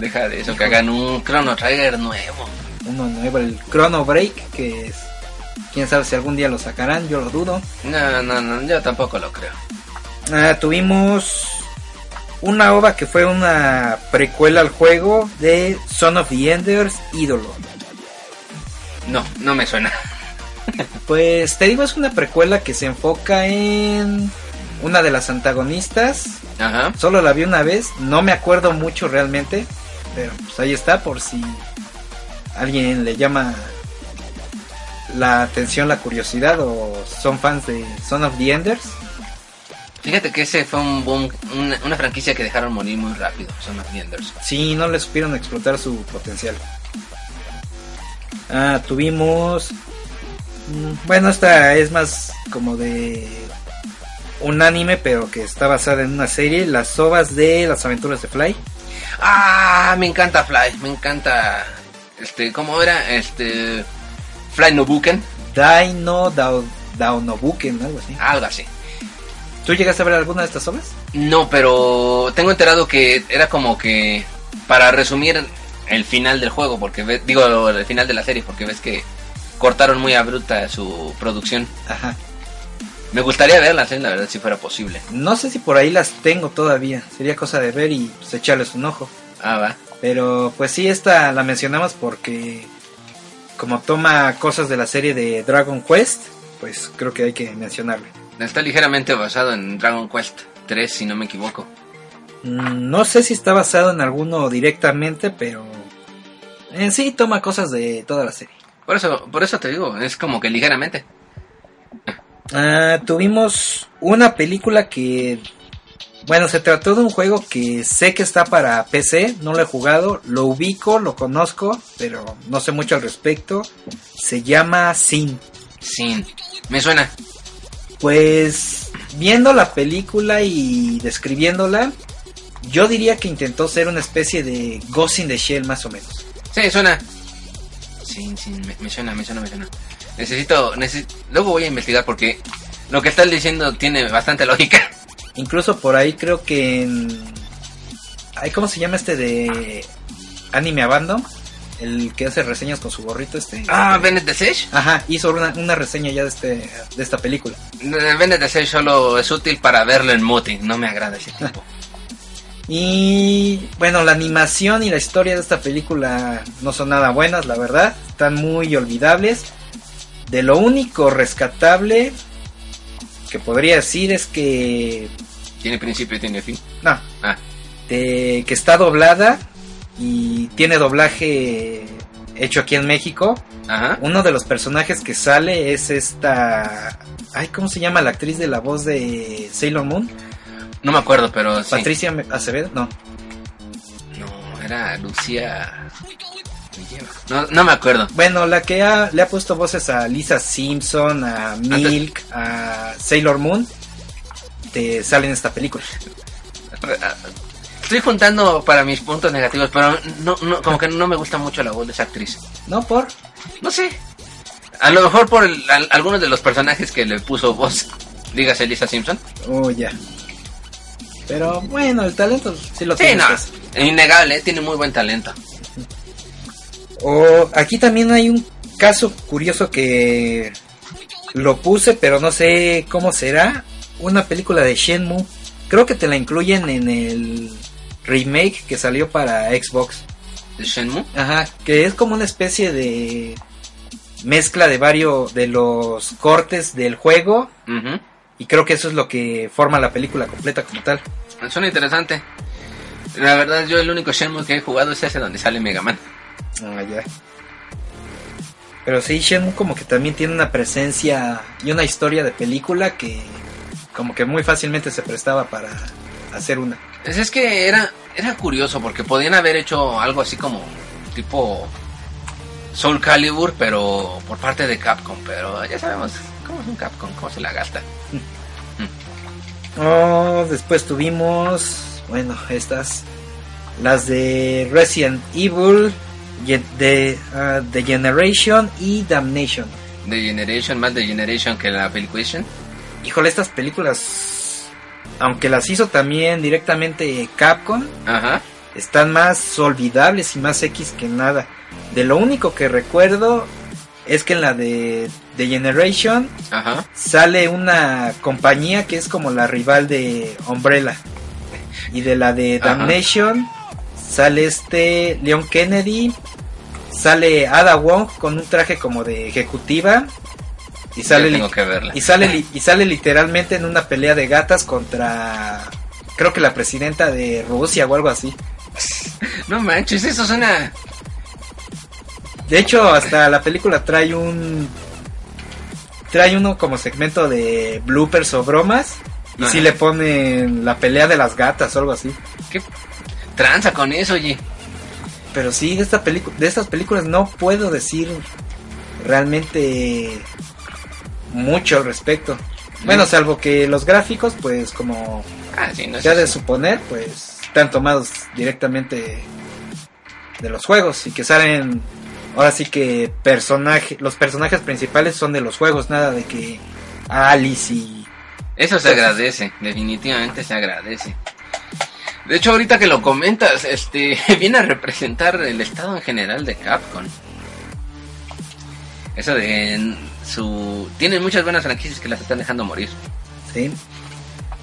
deja de eso, que hagan un Chrono Trigger nuevo. uno nuevo, el Chrono Break, que es quién sabe si algún día lo sacarán, yo lo dudo. No, no, no, yo tampoco lo creo. Ah, tuvimos una ova que fue una precuela al juego de Son of the Enders, ídolo. No, no me suena. Pues te digo, es una precuela que se enfoca en una de las antagonistas. Ajá. Solo la vi una vez, no me acuerdo mucho realmente, pero pues ahí está por si alguien le llama la atención, la curiosidad o son fans de Son of the Enders. Fíjate que ese fue un boom, una, una franquicia que dejaron morir muy rápido, son los Enders. Sí, no le supieron explotar su potencial. Ah, tuvimos... mm, Bueno, esta es más como de un anime, pero que está basada en una serie, Las ovas de las aventuras de Fly. Ah, me encanta Fly, me encanta. Este, ¿cómo era? Este. Fly no Buken, Daino Dao, Daonobuken, algo así. algo así. ¿Tú llegaste a ver alguna de estas obras? No, pero tengo enterado que era como que para resumir el final del juego, porque ve- digo el final de la serie, porque ves que cortaron muy abrupta su producción. Ajá. Me gustaría verlas, eh, la verdad, si fuera posible. No sé si por ahí las tengo todavía. Sería cosa de ver y pues, echarles un ojo. Ah, va. Pero pues sí, esta la mencionamos porque como toma cosas de la serie de Dragon Quest, pues creo que hay que mencionarla. Está ligeramente basado en Dragon Quest 3, si no me equivoco. Mm, No sé si está basado en alguno directamente, pero en sí toma cosas de toda la serie. Por eso, por eso te digo, es como que ligeramente. Ah, tuvimos una película que, bueno, se trató de un juego que sé que está para PC, no lo he jugado, lo ubico, lo conozco, pero no sé mucho al respecto. Se llama Sin. Sin. Me suena. Pues viendo la película y describiéndola, yo diría que intentó ser una especie de Ghost in the Shell más o menos. Sí, suena. Sin, sin, me, me suena, me suena, me suena. Necesito, necesi- luego voy a investigar porque lo que estás diciendo tiene bastante lógica. Incluso por ahí creo que en... Ay, ¿Cómo se llama este de Anime Abandon? El que hace reseñas con su gorrito este. Ah, Bennett the Sage. Ajá, hizo una, una reseña ya de, este, de esta película. Eh, Bennett the Sage solo es útil para verlo en Muti. No me agrada ese tipo. Y bueno, la animación y la historia de esta película no son nada buenas, la verdad. Están muy olvidables. De lo único rescatable que podría decir es que... Tiene principio y tiene fin. No, Ah, de- que está doblada y tiene doblaje hecho aquí en México. ajá. Uno de los personajes que sale es esta... Ay, ¿cómo se llama la actriz de la voz de Sailor Moon? No me acuerdo, pero sí. Patricia Acevedo, no. No, era Lucía. No me acuerdo. Bueno, la que ha- le ha puesto voces a Lisa Simpson, a Milk, a Sailor Moon, te sale en esta película. Estoy juntando para mis puntos negativos, pero no, no, como que no me gusta mucho la voz de esa actriz. ¿No por? No sé. A lo mejor por el- al- algunos de los personajes que le puso voz, dígase Lisa Simpson. Oh, ya. Pero bueno, el talento sí lo Sí, tiene. no. pues. Innegable, tiene muy buen talento. O aquí también hay un caso curioso que lo puse, pero no sé cómo será. Una película de Shenmue. Creo que te la incluyen en el remake que salió para Xbox. ¿De Shenmue? Ajá, que es como una especie de mezcla de varios de los cortes del juego Ujú. y creo que eso es lo que forma la película completa como tal. Suena interesante. La verdad, yo el único Shenmue que he jugado es ese donde sale Mega Man. Ah, ya. Pero sí, Shenmue como que también tiene una presencia y una historia de película que como que muy fácilmente se prestaba para hacer una. Pues es que era, era curioso porque podían haber hecho algo así como tipo Soul Calibur, pero por parte de Capcom. Pero ya sabemos cómo es un Capcom, cómo se la gasta. Oh, después tuvimos, bueno, estas, las de Resident Evil, de ah, The Generation y Damnation. The Generation, más The Generation que la película. Híjole, estas películas, aunque las hizo también directamente Capcom, Ajá. están más olvidables y más X que nada. De lo único que recuerdo es que en la de The Generation Ajá. sale una compañía que es como la rival de Umbrella. Y de la de Ajá. Damnation sale este Leon Kennedy, sale Ada Wong con un traje como de ejecutiva y sale Ya li- tengo que verla. y sale y sale literalmente en una pelea de gatas contra creo que la presidenta de Rusia o algo así. No manches, eso suena. De hecho, hasta la película trae un trae uno como segmento de bloopers o bromas y si le ponen la pelea de las gatas o algo así. ¿Qué tranza con eso, oye? Pero sí de esta película de estas películas no puedo decir realmente mucho al respecto. Bueno, salvo que los gráficos pues como Ah, sí, no ha de suponer, pues están tomados directamente de los juegos y que salen ahora sí que personaje, los personajes principales son de los juegos, nada de que Alice y Eso se agradece, definitivamente se agradece. De hecho, ahorita que lo comentas, este viene a representar el estado en general de Capcom. Eso de su... Tienen muchas buenas franquicias que las están dejando morir. ¿sí?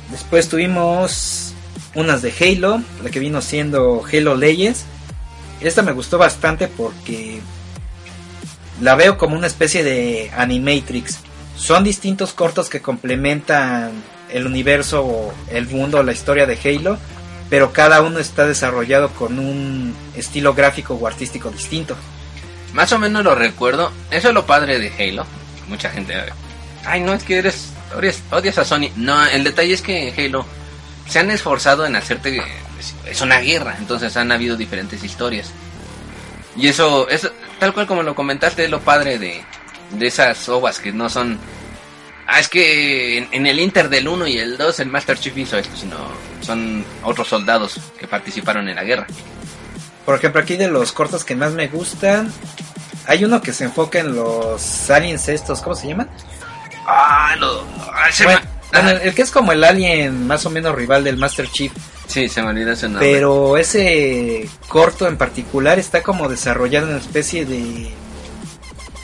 Después tuvimos unas de Halo, la que vino siendo Halo Legends. Esta me gustó bastante porque la veo como una especie de Animatrix. Son distintos cortos que complementan el universo, el mundo, la historia de Halo, pero cada uno está desarrollado con un estilo gráfico o artístico distinto. Más o menos lo recuerdo. Eso es lo padre de Halo. Mucha gente... Ay, no, es que eres... Odias, a Sony. No, el detalle es que Halo se han esforzado en hacerte... Es una guerra, entonces han habido diferentes historias. Y eso, eso tal cual como lo comentaste, es lo padre de, de esas ovas que no son... Ah, es que en, en el Inter del 1 y el 2 el Master Chief hizo esto, sino son otros soldados que participaron en la guerra. Por ejemplo, aquí de los cortos que más me gustan, hay uno que se enfoca en los aliens estos, ¿cómo se llaman? Ah, lo... ah, se Bueno, me- bueno, Ajá. el, el que es como el alien más o menos rival del Master Chief, Sí, se me olvidó ese nombre. pero ese corto en particular está como desarrollado en una especie de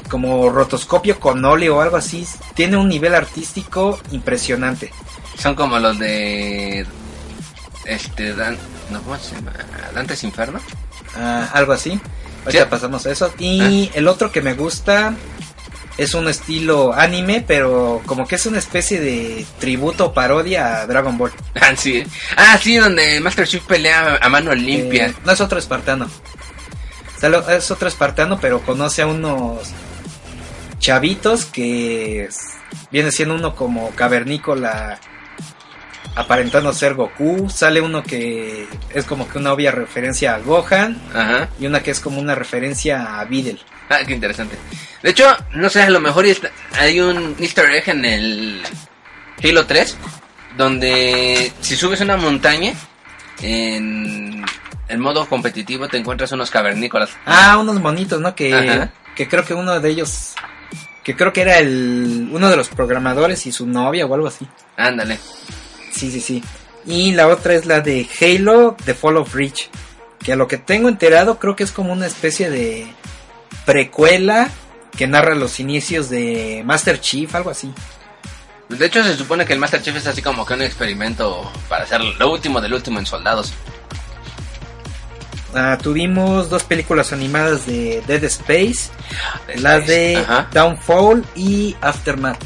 como rotoscopio con óleo o algo así. Tiene un nivel artístico impresionante. Son como los de... Este, Dan... No, ¿cómo se llama? Dantes Inferno. Ah, algo así. Ahorita Sí. pasamos a eso. Y el otro que me gusta es un estilo anime, pero como que es una especie de tributo o parodia a Dragon Ball. Ah, sí. Ah, sí, donde Master Chief pelea a mano limpia. Eh, no es otro espartano. Es otro espartano, pero conoce a unos chavitos que viene siendo uno como cavernícola aparentando ser Goku. Sale uno que es como que una obvia referencia a Gohan Ajá. y una que es como una referencia a Videl. Ah, qué interesante. De hecho, no sé, a lo mejor hay un easter egg en el Halo 3 donde si subes una montaña en el modo competitivo te encuentras unos cavernícolas. Ah, unos monitos, ¿no? Que, Ajá. que creo que uno de ellos, que creo que era el uno de los programadores y su novia o algo así. Ándale. Sí, sí, sí. Y la otra es la de Halo, The Fall of Reach. Que a lo que tengo enterado creo que es como una especie de precuela que narra los inicios de Master Chief, algo así. De hecho, se supone que el Master Chief es así como que un experimento para hacer lo último del último en soldados. Ah, tuvimos dos películas animadas de Dead Space, las de Ajá. Downfall y Aftermath.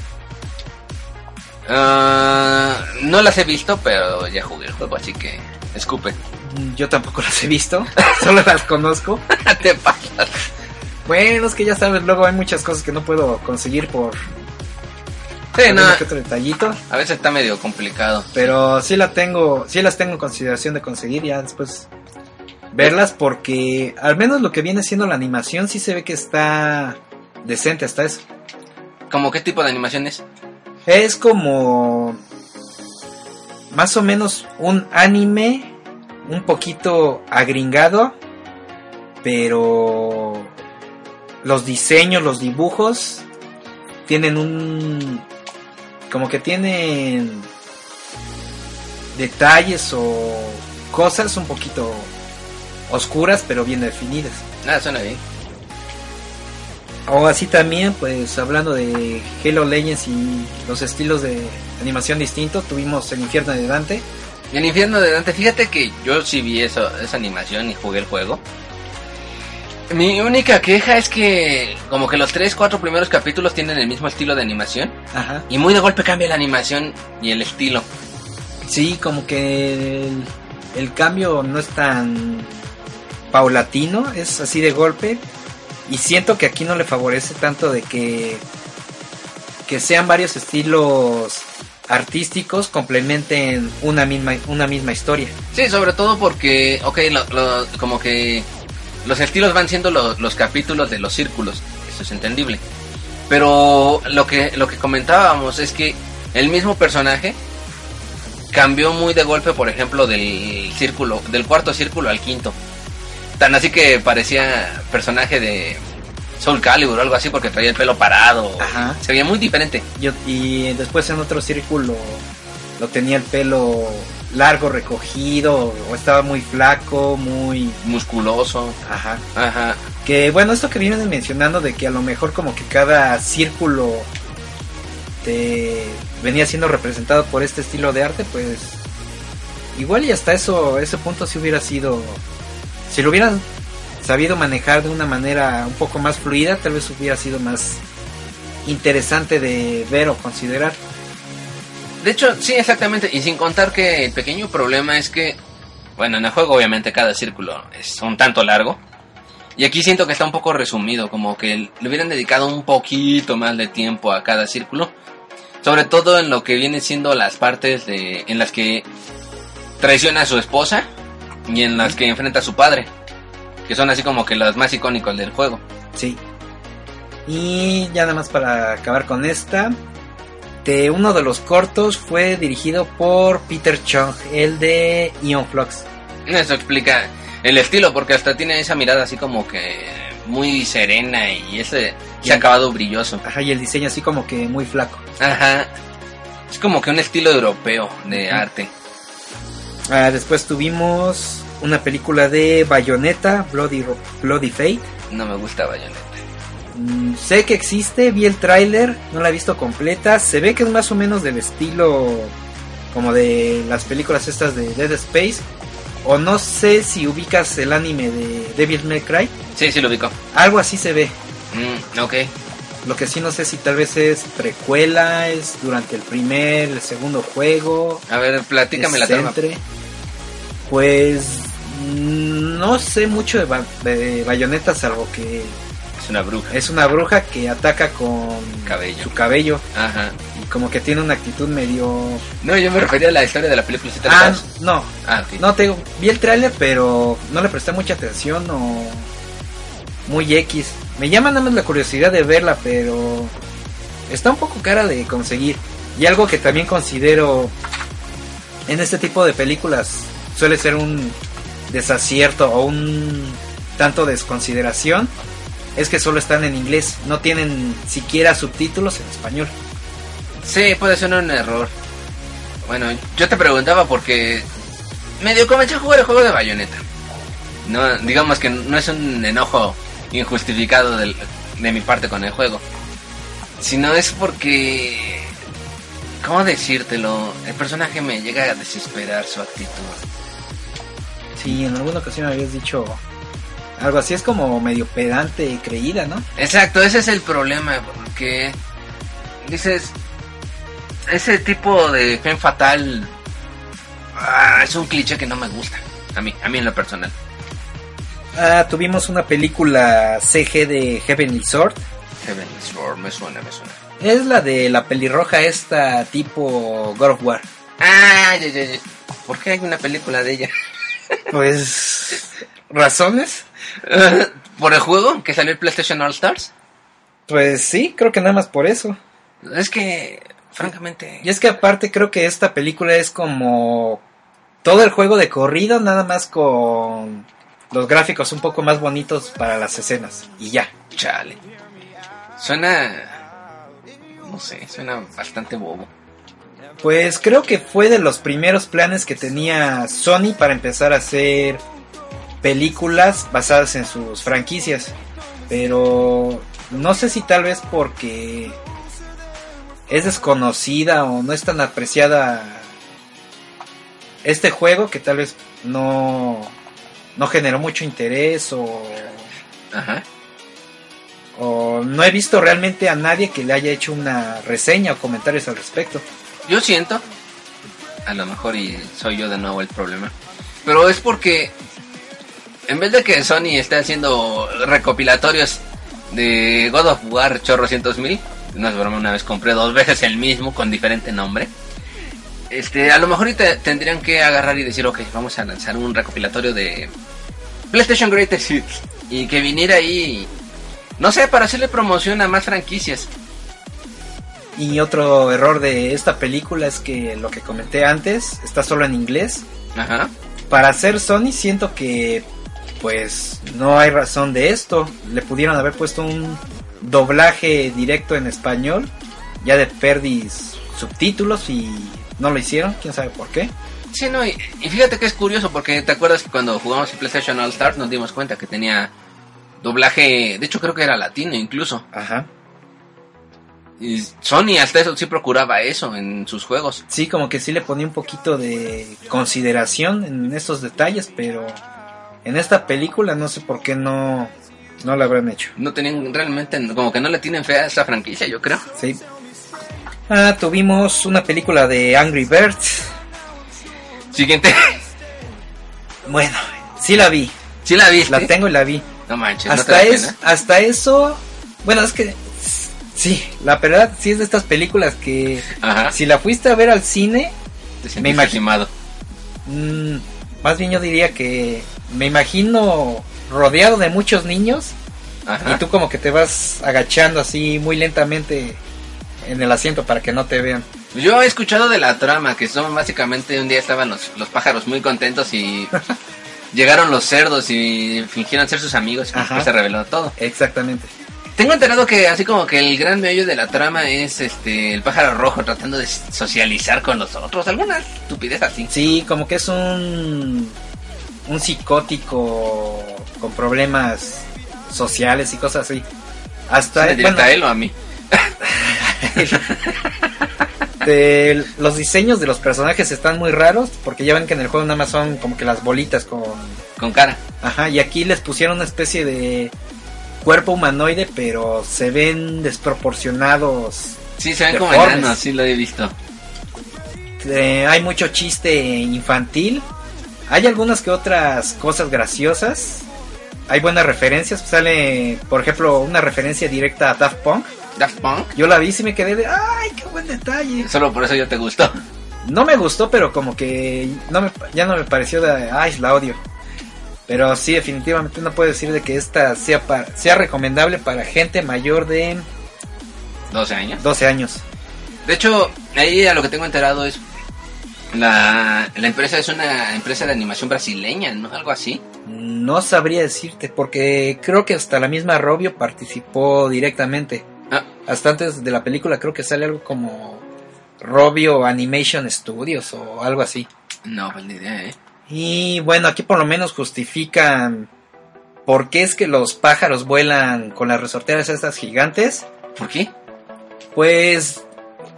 Ah, no las he visto, pero ya jugué el juego, así que escupe. Mm, Yo tampoco las he visto, solo las conozco. Te pasas. Bueno, es que ya sabes, luego hay muchas cosas que no puedo conseguir por Sí, no, otro detallito. a veces está medio complicado. Pero sí la tengo, sí las tengo en consideración de conseguir ya después verlas porque al menos lo que viene siendo la animación sí se ve que está decente hasta eso. ¿Cómo qué tipo de animación es? Es como más o menos un anime un poquito agringado, pero los diseños, los dibujos tienen un como que tienen detalles o cosas un poquito oscuras pero bien definidas. Ah, suena bien. O así también, pues hablando de Halo Legends y los estilos de animación distintos, tuvimos el infierno de Dante. El infierno de Dante, fíjate que yo sí vi eso, esa animación y jugué el juego. Mi única queja es que como que los 3, 4 primeros capítulos tienen el mismo estilo de animación Ajá. y muy de golpe cambia la animación y el estilo. Sí, como que el, el cambio no es tan paulatino, es así de golpe. Y siento que aquí no le favorece tanto de que, que sean varios estilos artísticos complementen una misma, una misma historia. Sí, sobre todo porque, ok, lo- como que los estilos van siendo lo- los capítulos de los círculos, eso es entendible. Pero lo que, lo que comentábamos es que el mismo personaje cambió muy de golpe, por ejemplo, del círculo, del cuarto círculo al quinto. Tan así que parecía personaje de Soul Calibur o algo así porque traía el pelo parado. Ajá. Se veía muy diferente. Yo- y después en otro círculo lo tenía el pelo largo recogido o estaba muy flaco, muy Musculoso. ajá. Ajá. Que bueno, esto que vienen mencionando de que a lo mejor como que cada círculo te venía siendo representado por este estilo de arte, pues igual y hasta eso ese punto si hubiera sido si lo hubieran sabido manejar de una manera un poco más fluida, tal vez hubiera sido más interesante de ver o considerar. De hecho, sí, exactamente. Y sin contar que el pequeño problema es que, bueno, en el juego obviamente cada círculo es un tanto largo. Y aquí siento que está un poco resumido, como que le hubieran dedicado un poquito más de tiempo a cada círculo. Sobre todo en lo que vienen siendo las partes de, en las que traiciona a su esposa y en las que enfrenta a su padre. Que son así como que los más icónicos del juego. Sí. Y ya nada más para acabar con esta. De uno de los cortos fue dirigido por Peter Chung, el de Ion Flux. Eso explica el estilo, porque hasta tiene esa mirada así como que muy serena y ese, ese acabado brilloso. Ajá, y el diseño así como que muy flaco. Ajá. Es como que un estilo europeo de arte. Ah, después tuvimos una película de Bayonetta, Bloody, Bloody Fate. No me gusta Bayonetta. Mm, sé que existe, vi el tráiler, no la he visto completa. Se ve que es más o menos del estilo como de las películas estas de Dead Space. O no sé si ubicas el anime de Devil May Cry. Sí, sí lo ubico. Algo así se ve. Mm, ok. Lo que sí no sé si tal vez es precuela, es durante el primer, el segundo juego. A ver, platícame la trama. Pues no sé mucho de, Ba- de Bayonetta, salvo que Es una bruja. es una bruja que ataca con Cabello. su cabello Ajá. y como que tiene una actitud medio... No, yo me refería a la historia de la película. ¿sí te la Ah, no, Ah, ok. no te digo, vi el tráiler pero no le presté mucha atención o muy X. Me llama nada más la curiosidad de verla, pero está un poco cara de conseguir. Y algo que también considero en este tipo de películas suele ser un desacierto o un tanto desconsideración es que solo están en inglés, no tienen siquiera subtítulos en español. Sí, puede ser un error. Bueno, yo te preguntaba porque medio comencé a jugar el juego de Bayonetta. No, digamos que no es un enojo injustificado del- de mi parte con el juego. Sino es porque... ¿Cómo decírtelo? El personaje me llega a desesperar su actitud. Sí, en alguna ocasión habías dicho algo así, es como medio pedante y creída, ¿no? Exacto, ese es el problema, porque dices, ese tipo de fen fatal ah, es un cliché que no me gusta, a mí, a mí en lo personal. Ah, tuvimos una película CG de Heavenly Sword. Heavenly Sword, me suena, me suena. Es la de la pelirroja esta tipo God of War. Ah, ya, ya, ya. ¿Por qué hay una película de ella? Pues... ¿Razones? ¿Por el juego que salió el PlayStation All Stars? Pues sí, creo que nada más por eso. Es que, francamente... Y es que aparte creo que esta película es como todo el juego de corrido, nada más con los gráficos un poco más bonitos para las escenas. Y ya. Chale. Suena... No sé, suena bastante bobo. Pues creo que fue de los primeros planes que tenía Sony para empezar a hacer películas basadas en sus franquicias. Pero no sé si tal vez porque es desconocida o no es tan apreciada este juego que tal vez no, no generó mucho interés o, Ajá. o no he visto realmente a nadie que le haya hecho una reseña o comentarios al respecto. Yo siento, a lo mejor y soy yo de nuevo el problema, pero es porque en vez de que Sony esté haciendo recopilatorios de God of War chorrocientos mil, no es una vez compré dos veces el mismo con diferente nombre. Este, a lo mejor tendrían que agarrar y decir, ok, vamos a lanzar un recopilatorio de PlayStation Greatest Hits y que viniera ahí, no sé, para hacerle promoción a más franquicias. Y otro error de esta película es que lo que comenté antes está solo en inglés. Ajá. Para hacer Sony siento que pues no hay razón de esto. Le pudieron haber puesto un doblaje directo en español, ya de perdis subtítulos y no lo hicieron, quién sabe por qué. Sí, no, y, y fíjate que es curioso porque te acuerdas que cuando jugamos en PlayStation All Stars nos dimos cuenta que tenía doblaje, de hecho creo que era latino incluso. Ajá. Y Sony hasta eso sí procuraba eso en sus juegos. Sí, como que sí le ponía un poquito de consideración en estos detalles, pero en esta película no sé por qué no, no lo habrán hecho. No tenían realmente, como que no le tienen fe a esta franquicia, yo creo. Sí. Ah, tuvimos una película de Angry Birds. Siguiente. Bueno, sí la vi. ¿Sí la viste? La tengo y la vi. No manches, no te hasta, da es, hasta eso, bueno, es que sí, la verdad sí es de estas películas que Ajá. si la fuiste a ver al cine, Te me imagino- mm, más bien yo diría que me imagino rodeado de muchos niños Ajá. y tú como que te vas agachando así muy lentamente en el asiento para que no te vean. Yo he escuchado de la trama, que son básicamente un día estaban los, los pájaros muy contentos y llegaron los cerdos y fingieron ser sus amigos y después se reveló todo. Exactamente. Tengo enterado que así como que el gran meollo de la trama es este el pájaro rojo tratando de socializar con los otros, alguna estupidez así. Sí, como que es un un psicótico con problemas sociales y cosas así. Hasta ¿Le directa bueno, a él o a mí? de- los diseños de los personajes están muy raros porque ya ven que en el juego nada más son como que las bolitas con Con cara. ajá y aquí les pusieron una especie de cuerpo humanoide pero se ven desproporcionados. Sí, se ven como enanos, sí lo he visto. Eh, hay mucho chiste infantil. Hay algunas que otras cosas graciosas. Hay buenas referencias. Sale, por ejemplo, una referencia directa a Daft Punk. Daft Punk. Yo la vi y me quedé de, ¡ay, qué buen detalle! Solo por eso yo te gustó. No me gustó, pero como que no me, ya no me pareció de, ¡ay, la odio! Pero sí, definitivamente no puedo decir de que esta sea, pa- sea recomendable para gente mayor de 12 años. 12 años. De hecho, ahí a lo que tengo enterado es la, la empresa es una empresa de animación brasileña, ¿no? Algo así. No sabría decirte, porque creo que hasta la misma Robio participó directamente. Ah, Hasta antes de la película creo que sale algo como Robio Animation Studios o algo así. no, pues ni idea, ¿eh? Y bueno, aquí por lo menos justifican por qué es que los pájaros vuelan con las resorteras estas gigantes. ¿Por qué? Pues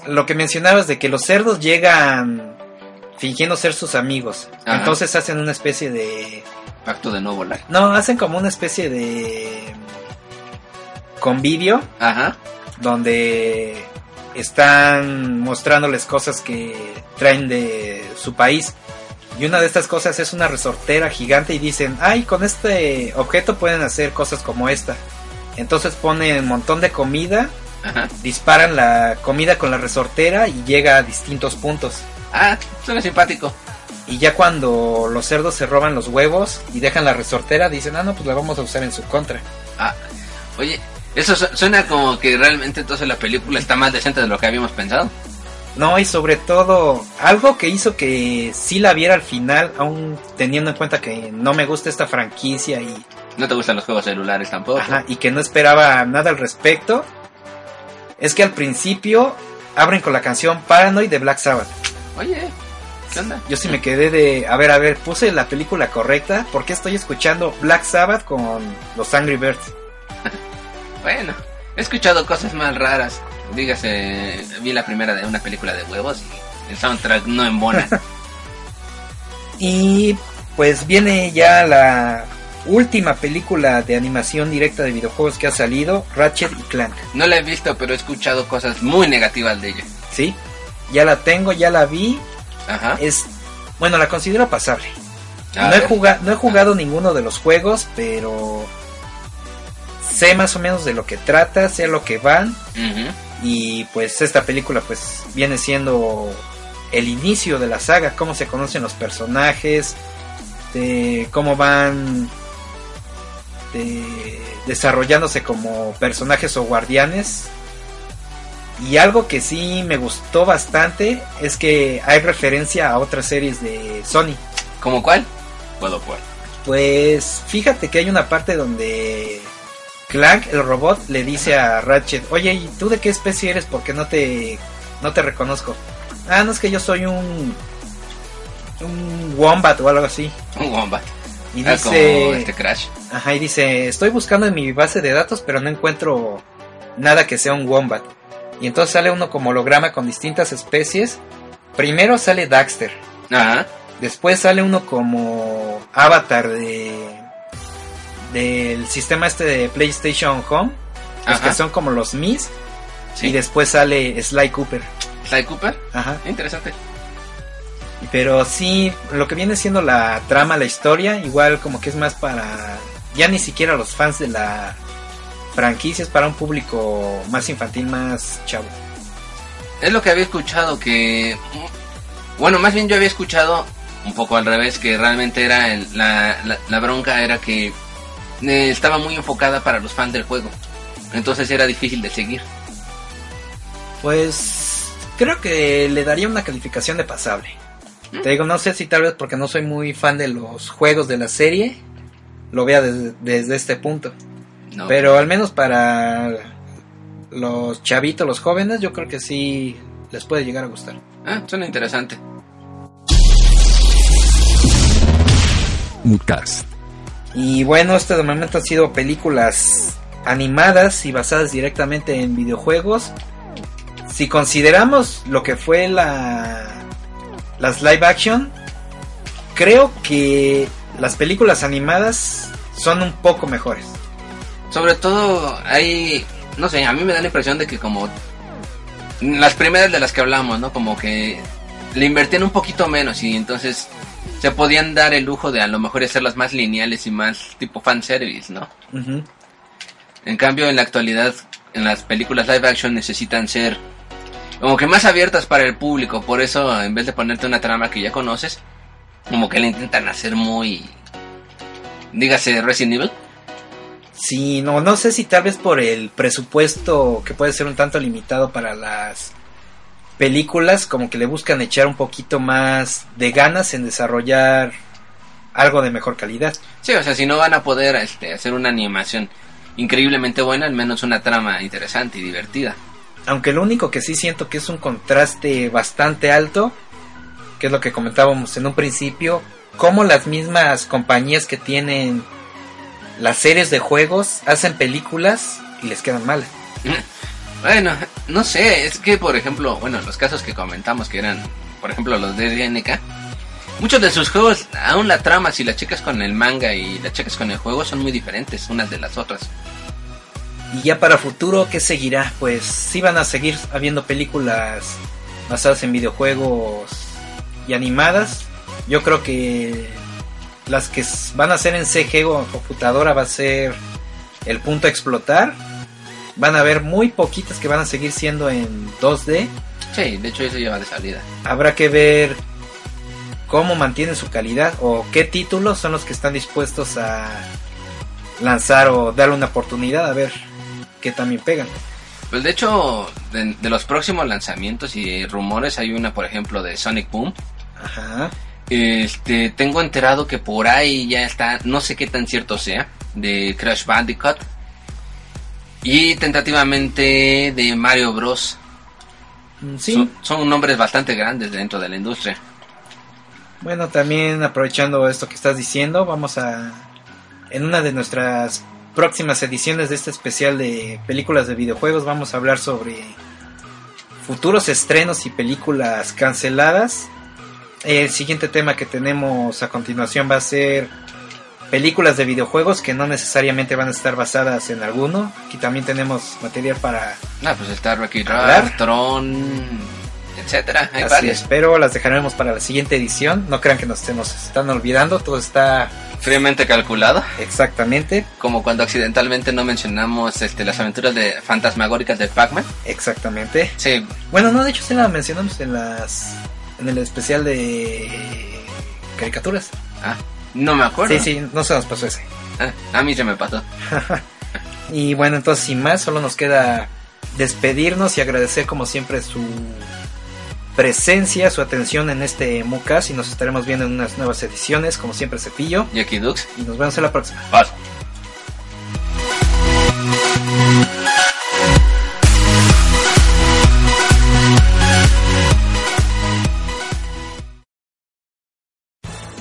lo que mencionabas de que los cerdos llegan fingiendo ser sus amigos. Ajá. Entonces hacen una especie de... Pacto de no volar. No, hacen como una especie de convivio Ajá. donde están mostrándoles cosas que traen de su país. Y una de estas cosas es una resortera gigante y dicen, ay, con este objeto pueden hacer cosas como esta. Entonces ponen un montón de comida, Ajá. disparan la comida con la resortera y llega a distintos puntos. Ah, suena simpático. Y ya cuando los cerdos se roban los huevos y dejan la resortera, dicen, ah, no, pues la vamos a usar en su contra. Ah, oye, eso su- suena como que realmente entonces la película está más decente de lo que habíamos pensado. No, y sobre todo, algo que hizo que sí la viera al final, aún teniendo en cuenta que no me gusta esta franquicia y, No te gustan los juegos celulares tampoco. ajá, y que no esperaba nada al respecto, es que al principio abren con la canción Paranoid de Black Sabbath. Oye, ¿qué onda? Yo sí me quedé de, a ver, a ver, puse la película correcta, ¿por qué estoy escuchando Black Sabbath con los Angry Birds? Bueno, he escuchado cosas más raras. Dígase, vi la primera de una película de huevos y el soundtrack no embona. Y pues viene ya la última película de animación directa de videojuegos que ha salido, Ratchet y Clank. No la he visto, pero he escuchado cosas muy negativas de ella. ¿Sí? Ya la tengo, ya la vi. Ajá. Es, bueno, la considero pasable. A No he, ver. juga- no he jugado ninguno de los juegos, pero sé más o menos de lo que trata, sé a lo que van. Ujú. Y pues esta película pues viene siendo el inicio de la saga, cómo se conocen los personajes, de cómo van de- desarrollándose como personajes o guardianes. Y algo que sí me gustó bastante es que hay referencia a otras series de Sony. ¿Cómo cuál? Puedo por. Pues fíjate que hay una parte donde Clank, el robot, le dice a Ratchet, oye, ¿y tú de qué especie eres? Porque no te, no te reconozco. Ah, no es que yo soy un, un wombat o algo así. Un wombat. Y Ah, como dice, este Crash. ajá, y dice, estoy buscando en mi base de datos, pero no encuentro nada que sea un wombat. Y entonces sale uno como holograma con distintas especies. Primero sale Daxter, Ajá. después sale uno como avatar de del sistema este de PlayStation Home, los Ajá. que son como los Mis, Sí. y después sale Sly Cooper. Sly Cooper. Ajá. Interesante. Pero sí, lo que viene siendo la trama, la historia, igual como que es más para ya ni siquiera los fans de la franquicia, es para un público más infantil, más chavo. Es lo que había escuchado que... Bueno, más bien yo había escuchado un poco al revés, que realmente era el- la, la, la bronca era que eh, estaba muy enfocada para los fans del juego. Entonces era difícil de seguir. Pues creo que le daría una calificación de pasable. Te digo, no sé si tal vez porque no soy muy fan de los juegos de la serie, lo vea desde, desde este punto. ¿no? Pero al menos para los chavitos, los jóvenes, yo creo que sí les puede llegar a gustar. Ah, suena interesante. Y bueno, este de momento han sido películas animadas y basadas directamente en videojuegos. Si consideramos lo que fue la las live action, creo que las películas animadas son un poco mejores. Sobre todo hay, no sé, a mí me da la impresión de que como las primeras de las que hablamos, ¿no? Como que le invertían un poquito menos y entonces se podían dar el lujo de a lo mejor hacerlas más lineales y más tipo fanservice, ¿no? En cambio, en la actualidad, en las películas live action necesitan ser como que más abiertas para el público. Por eso, en vez de ponerte una trama que ya conoces, como que le intentan hacer muy, dígase, Resident Evil. Sí, no, no sé si tal vez por el presupuesto que puede ser un tanto limitado para las películas, como que le buscan echar un poquito más de ganas en desarrollar algo de mejor calidad. Sí, o sea, si no van a poder este, hacer una animación increíblemente buena, al menos una trama interesante y divertida. Aunque lo único que sí siento que es un contraste bastante alto, que es lo que comentábamos en un principio, como las mismas compañías que tienen las series de juegos hacen películas y les quedan mal. Bueno, no sé, es que por ejemplo, bueno, los casos que comentamos que eran, por ejemplo, los de DNK, muchos de sus juegos, aún la trama, si la checas con el manga y la checas con el juego, son muy diferentes unas de las otras. Y ya para futuro, ¿qué seguirá? Pues sí van a seguir habiendo películas basadas en videojuegos y animadas. Yo creo que las que van a ser en CG o en computadora va a ser el punto a explotar. Van a haber muy poquitas que van a seguir siendo en 2D. Sí, de hecho eso lleva de salida. Habrá que ver cómo mantienen su calidad o qué títulos son los que están dispuestos a lanzar o darle una oportunidad a ver qué también pegan. Pues de hecho, de, de los próximos lanzamientos y rumores hay una, por ejemplo, de Sonic Boom. Ajá. Este, tengo enterado que por ahí ya está, no sé qué tan cierto sea, de Crash Bandicoot. Y tentativamente de Mario Bros. Mm, Sí, Son, son nombres bastante grandes dentro de la industria. bueno, también aprovechando esto que estás diciendo, vamos a en una de nuestras próximas ediciones de este especial de películas de videojuegos vamos a hablar sobre futuros estrenos y películas canceladas. El siguiente tema que tenemos a continuación va a ser películas de videojuegos que no necesariamente van a estar basadas en alguno. Aquí también tenemos material para Ah, pues está Rocky. Rock, Tron, etcétera. Hay Así varios. es, pero las dejaremos para la siguiente edición. No crean que nos, se nos están olvidando, todo está Fríamente calculado. exactamente, Como cuando accidentalmente no mencionamos este, las aventuras de fantasmagóricas de Pac-Man. exactamente. Sí, Bueno, no, de hecho sí la mencionamos en las en el especial de caricaturas. ah, no me acuerdo. Sí, sí, no se nos pasó ese. Ah, a mí se me pasó. Y bueno, entonces sin más, solo nos queda despedirnos y agradecer como siempre su presencia, su atención en este MUCAS y nos estaremos viendo en unas nuevas ediciones, como siempre Cepillo, Jackie Dux. y nos vemos en la próxima. Paso.